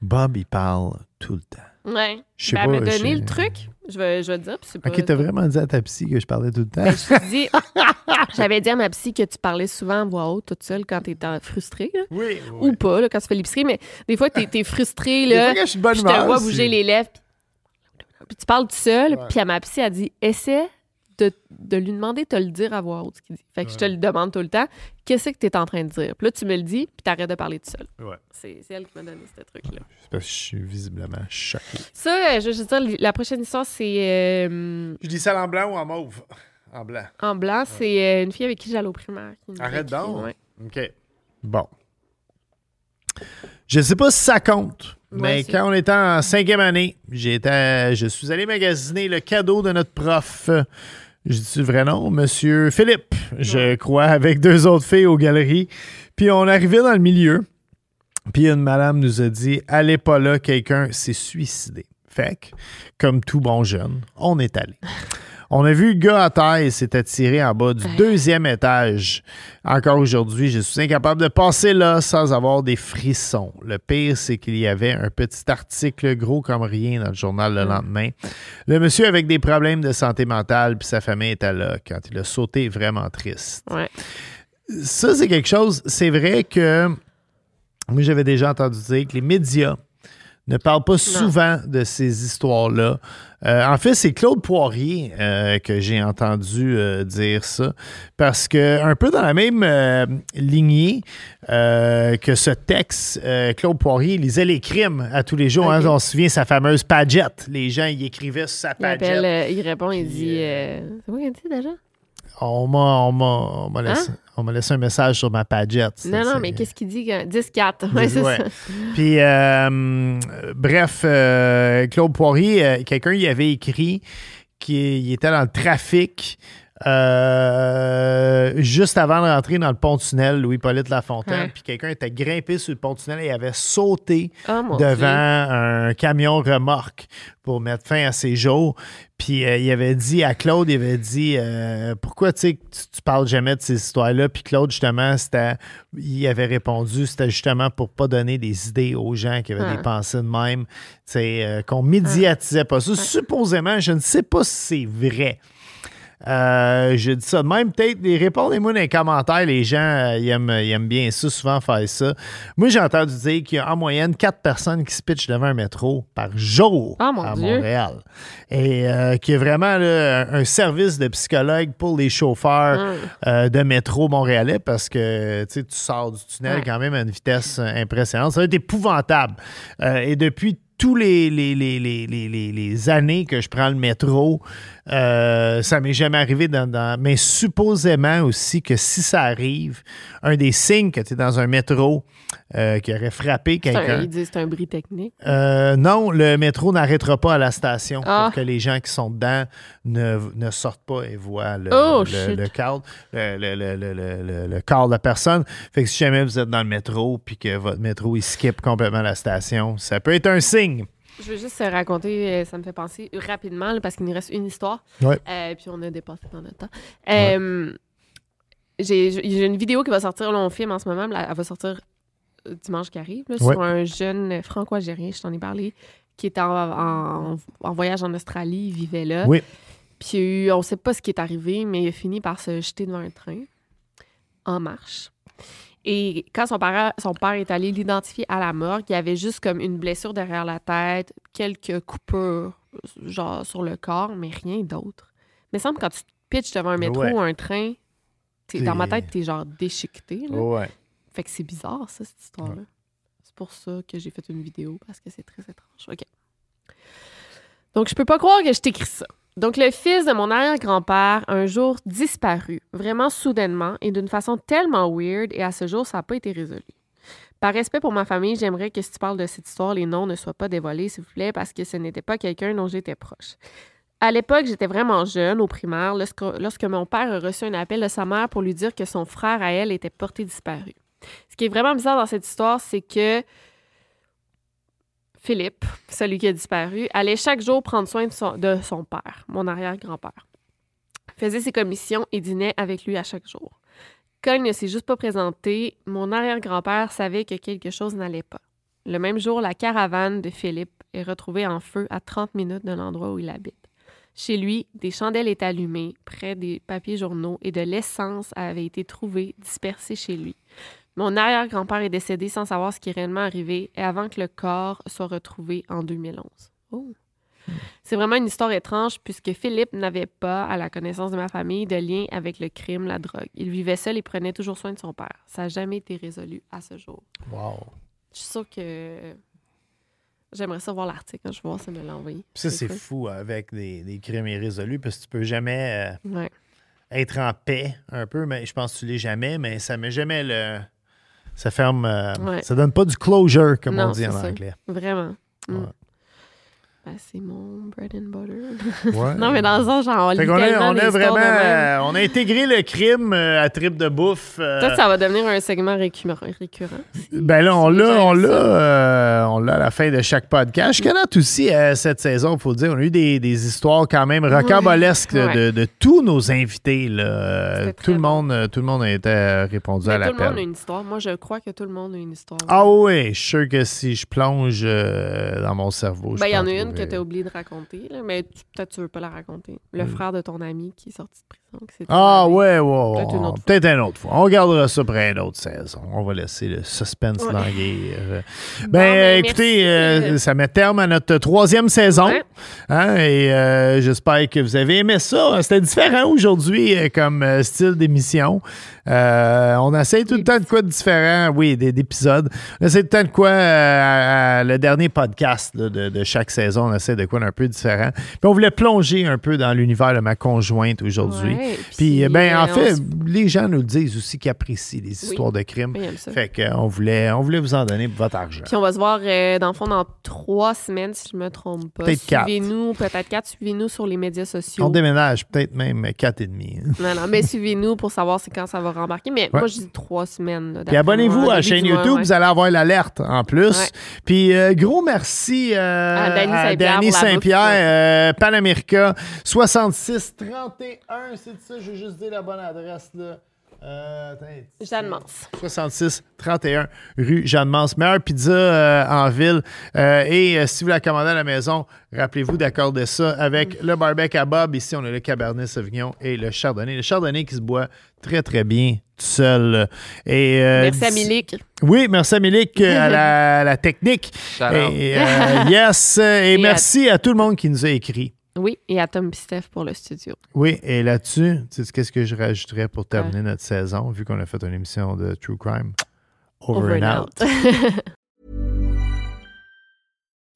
Bob, il parle tout le temps. Ouais. Je sais Ben, pas, elle m'a donné le truc. Je vais, je vais te dire. Puis c'est pas. Ok, t'as vraiment dit à ta psy que je parlais tout le temps. Ben, je dis- J'avais dit à ma psy que tu parlais souvent à voix haute, toute seule, quand t'es en- frustrée. là. oui, Ou pas, là, quand tu fais l'épicerie. Mais des fois, t'es es frustré, Des là. fois, quand je suis de bonne je te vois bouger les lèvres. Puis, puis tu parles tout seul. Ouais. Puis à ma psy, elle dit essaie de, de lui demander de te le dire à voix haute. ce qu'il dit. Fait que je te le demande tout le temps. Qu'est-ce que tu es en train de dire? Puis là, tu me le dis, puis t'arrêtes de parler tout seul. Ouais. C'est elle qui m'a donné ce truc-là. C'est parce que je suis visiblement choqué. Ça, euh, je veux dire, la prochaine histoire, c'est euh, Je dis ça en blanc ou en mauve? En blanc. en blanc. C'est euh, une fille avec qui j'allais au primaire. Arrête donc. ouais. OK. Bon. Je sais pas si ça compte, mais quand on était en cinquième année, j'étais, je suis allé magasiner le cadeau de notre prof. Je dis le vrai nom, Monsieur Philippe, je crois, avec deux autres filles aux galeries. Puis on arrivait dans le milieu, puis une madame nous a dit Allez pas là, quelqu'un s'est suicidé. Fait que, comme tout bon jeune, on est allé. On a vu le gars à terre et s'est attiré en bas du deuxième étage. Encore aujourd'hui, je suis incapable de passer là sans avoir des frissons. Le pire, c'est qu'il y avait un petit article gros comme rien dans le journal le lendemain. Le monsieur avec des problèmes de santé mentale puis sa famille était là quand il a sauté vraiment triste Ouais. ça, c'est quelque chose. C'est vrai que Moi, j'avais déjà entendu dire que les médias ne parlent pas souvent de ces histoires-là. Euh, en fait, c'est Claude Poirier euh, que j'ai entendu euh, dire ça. Parce que, un peu dans la même lignée que ce texte, Claude Poirier lisait les crimes à tous les jours. hein. On se souvient sa fameuse pagette. Les gens y écrivaient sur sa Il, appelle, pagette. il répond, il dit. C'est quoi qu'il dit déjà? On m'a on m'a- on m'a laissé, on m'a laissé un message sur ma pagette. Hein? Non, non, mais qu'est-ce qu'il dit? 10-4. Ouais, c'est Ouais. ça. Puis, euh, bref, euh, Claude Poirier, euh, quelqu'un y avait écrit qu'il était dans le trafic euh, juste avant de rentrer dans le pont-tunnel Louis-Polyte Lafontaine. Ouais. Puis quelqu'un était grimpé sur le pont-tunnel et avait sauté Oh devant Dieu. un camion remorque pour mettre fin à ses jours. Puis euh, il avait dit à Claude, il avait dit euh, pourquoi tu tu, parles jamais de ces histoires-là? Puis Claude justement, c'était, il avait répondu, c'était justement pour pas donner des idées aux gens qui avaient des pensées de même, euh, qu'on médiatisait pas ça. Supposément, je ne sais pas si c'est vrai. Euh, je dis ça de même. Peut-être, répondez-moi dans les commentaires. Les gens, euh, ils, aiment, ils aiment bien ça, souvent faire ça. Moi, j'ai entendu dire qu'il y a en moyenne quatre personnes qui se pitchent devant un métro par jour Ah, mon à Dieu. Montréal. Et euh, qu'il y a vraiment là, un, service de psychologue pour les chauffeurs Hum. euh, de métro montréalais parce que tu sors du tunnel quand même à une vitesse impressionnante. Ça va être épouvantable. Et depuis tous les, les, les, les, les, années que je prends le métro, euh, ça m'est jamais arrivé dans, dans- Mais supposément aussi que si ça arrive, un des signes que tu es dans un métro euh, qui aurait frappé quelqu'un. Il dit que c'est un bris technique. Euh, non, le métro n'arrêtera pas à la station Ah. pour que les gens qui sont dedans ne, ne sortent pas et voient le, Oh, le, le cadre, le, corps de la personne. Fait que si jamais vous êtes dans le métro puis que votre métro il skip complètement la station, ça peut être un signe. Je veux juste raconter, euh, ça me fait penser rapidement, là, parce qu'il nous reste une histoire. Ouais. Euh, puis on a dépassé dans notre temps. Euh, J'ai j'ai une vidéo qui va sortir, là, on filme en ce moment, mais elle, va sortir dimanche qui arrive, là, Ouais. sur un jeune franco-algérien, je t'en ai parlé, qui était en, en- en voyage en Australie, il vivait là. Oui. Puis il y a eu- on sait pas ce qui est arrivé, mais il a fini par se jeter devant un train en marche. Et quand son père, son père est allé l'identifier à la morgue, il y avait juste comme une blessure derrière la tête, quelques coupures, genre sur le corps, mais rien d'autre. Mais semble que quand tu te pitches devant un métro Ouais. ou un train, t'es- dans ma tête, t'es genre déchiqueté. là. Ouais. Fait que c'est bizarre, ça, cette histoire-là. C'est pour ça que j'ai fait une vidéo, parce que c'est très étrange. OK. Donc, je peux pas croire que je t'écris ça. Donc, le fils de mon arrière-grand-père, un jour disparu, vraiment soudainement et d'une façon tellement weird, et à ce jour, ça n'a pas été résolu. Par respect pour ma famille, j'aimerais que si tu parles de cette histoire, les noms ne soient pas dévoilés, s'il vous plaît, parce que ce n'était pas quelqu'un dont j'étais proche. À l'époque, j'étais vraiment jeune, au primaire, lorsque, lorsque mon père a reçu un appel de sa mère pour lui dire que son frère à elle était porté disparu. Ce qui est vraiment bizarre dans cette histoire, c'est que Philippe, celui qui a disparu, allait chaque jour prendre soin de son, père, mon arrière-grand-père. Faisait ses commissions et dînait avec lui à chaque jour. Quand il ne s'est juste pas présenté, mon arrière-grand-père savait que quelque chose n'allait pas. Le même jour, la caravane de Philippe est retrouvée en feu à 30 minutes de l'endroit où il habite. Chez lui, des chandelles étaient allumées près des papiers journaux et de l'essence avait été trouvée dispersée chez lui. Mon arrière-grand-père est décédé sans savoir ce qui est réellement arrivé et avant que le corps soit retrouvé en 2011. Oh. C'est vraiment une histoire étrange puisque Philippe n'avait pas, à la connaissance de ma famille, de lien avec le crime, la drogue. Il vivait seul et prenait toujours soin de son père. Ça n'a jamais été résolu à ce jour. Wow. Je suis sûre que j'aimerais ça voir l'article quand je vais voir ça me l'a envoyé. Ça, c'est fou avec des, des crimes irrésolus parce que tu peux jamais euh, Ouais. être en paix un peu, mais je pense que tu l'es jamais, mais ça met jamais le. Ça ferme. euh, Ouais. Ça donne pas du closure, comme on dit en ça. anglais. Vraiment. Mm. Ben, c'est mon bread and butter. Ouais. non, mais dans le sens, genre, Fait qu'on a, on a vraiment. euh, on a intégré le crime euh, à trip de bouffe. euh, Peut-être que ça va devenir un segment récurrent. récurrent. Ben là, on l'a, on l'a, euh, on l'a à la fin de chaque podcast. Jusqu'à date aussi, euh, cette saison, il faut le dire, on a eu des, des histoires quand même rocambolesques de- Ouais. de, de tous nos invités. Là. Euh, Tout, le monde, euh, tout le monde a été euh, répondu à Mais tout le monde a l'appel. une histoire. Moi, je crois que tout le monde a une histoire. Ah oui, je suis sûr que si je plonge euh, dans mon cerveau, je Ben, il y en a une. Que tu as oublié de raconter, là, mais tu- peut-être tu veux pas la raconter. Le Mm. frère de ton ami qui est sorti de prison. Donc, Ah ouais, ouais, Peut-être une ouais. autre fois. Peut-être une autre fois. On gardera ça pour une autre saison. On va laisser le suspense Ouais. languir. Ben, ben, écoutez, merci. euh, ça met terme à notre troisième saison. Ouais. Hein, et euh, j'espère que vous avez aimé ça. C'était différent aujourd'hui euh, comme euh, style d'émission. Euh, on essaie tout le temps de quoi de différent, oui, des- d'épisodes. On essaie tout le temps de quoi, euh, à- à le dernier podcast là, de, de chaque saison, on essaie de quoi d'un peu différent. Puis on voulait plonger un peu dans l'univers de ma conjointe aujourd'hui. Ouais, puis, puis, euh, ben, en euh, fait, les gens nous le disent aussi qu'ils apprécient les histoires de crimes. Fait qu'on euh, voulait, on voulait vous en donner pour votre argent. Puis on va se voir, dans le fond, dans trois semaines, si je me trompe pas. Peut-être quatre. Suivez-nous, peut-être quatre. Suivez-nous sur les médias sociaux. On déménage peut-être même quatre et demi. Non, non, mais suivez-nous pour savoir c'est quand ça va rembarquer. Mais moi, je dis trois semaines. Puis abonnez-vous à la chaîne YouTube. Vous allez avoir l'alerte en plus. Puis gros merci à Danny Saint-Pierre, Saint-Pierre Panamérica 66 passer de ça, je vais juste dire la bonne adresse. Là. Euh, Jeanne Mance. 66 31 rue Jeanne Mance. Meilleure pizza euh, en ville. Euh, et euh, si vous la commandez à la maison, rappelez-vous d'accorder ça avec le barbecue à Bob. Ici, on a le Cabernet Sauvignon et le Chardonnay. Le Chardonnay qui se boit très, très bien tout seul. Merci à Milik. Oui, merci à Milik à la, technique. Et, yes. Et, merci à tout le monde qui nous a écrit. Oui, et à Tom Pistef pour le studio. Oui, et là-dessus, tu sais qu'est-ce que je rajouterais pour terminer notre saison, vu qu'on a fait une émission de True Crime? Over, and out.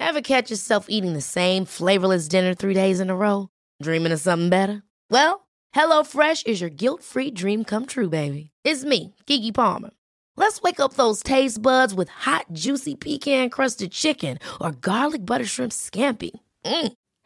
Ever catch yourself eating the same flavorless dinner three days in a row? Dreaming of something better? Well, HelloFresh is your guilt free dream come true, baby. It's me, Kiki Palmer. Let's wake up those taste buds with hot, juicy pecan crusted chicken or garlic butter shrimp scampi. Mm.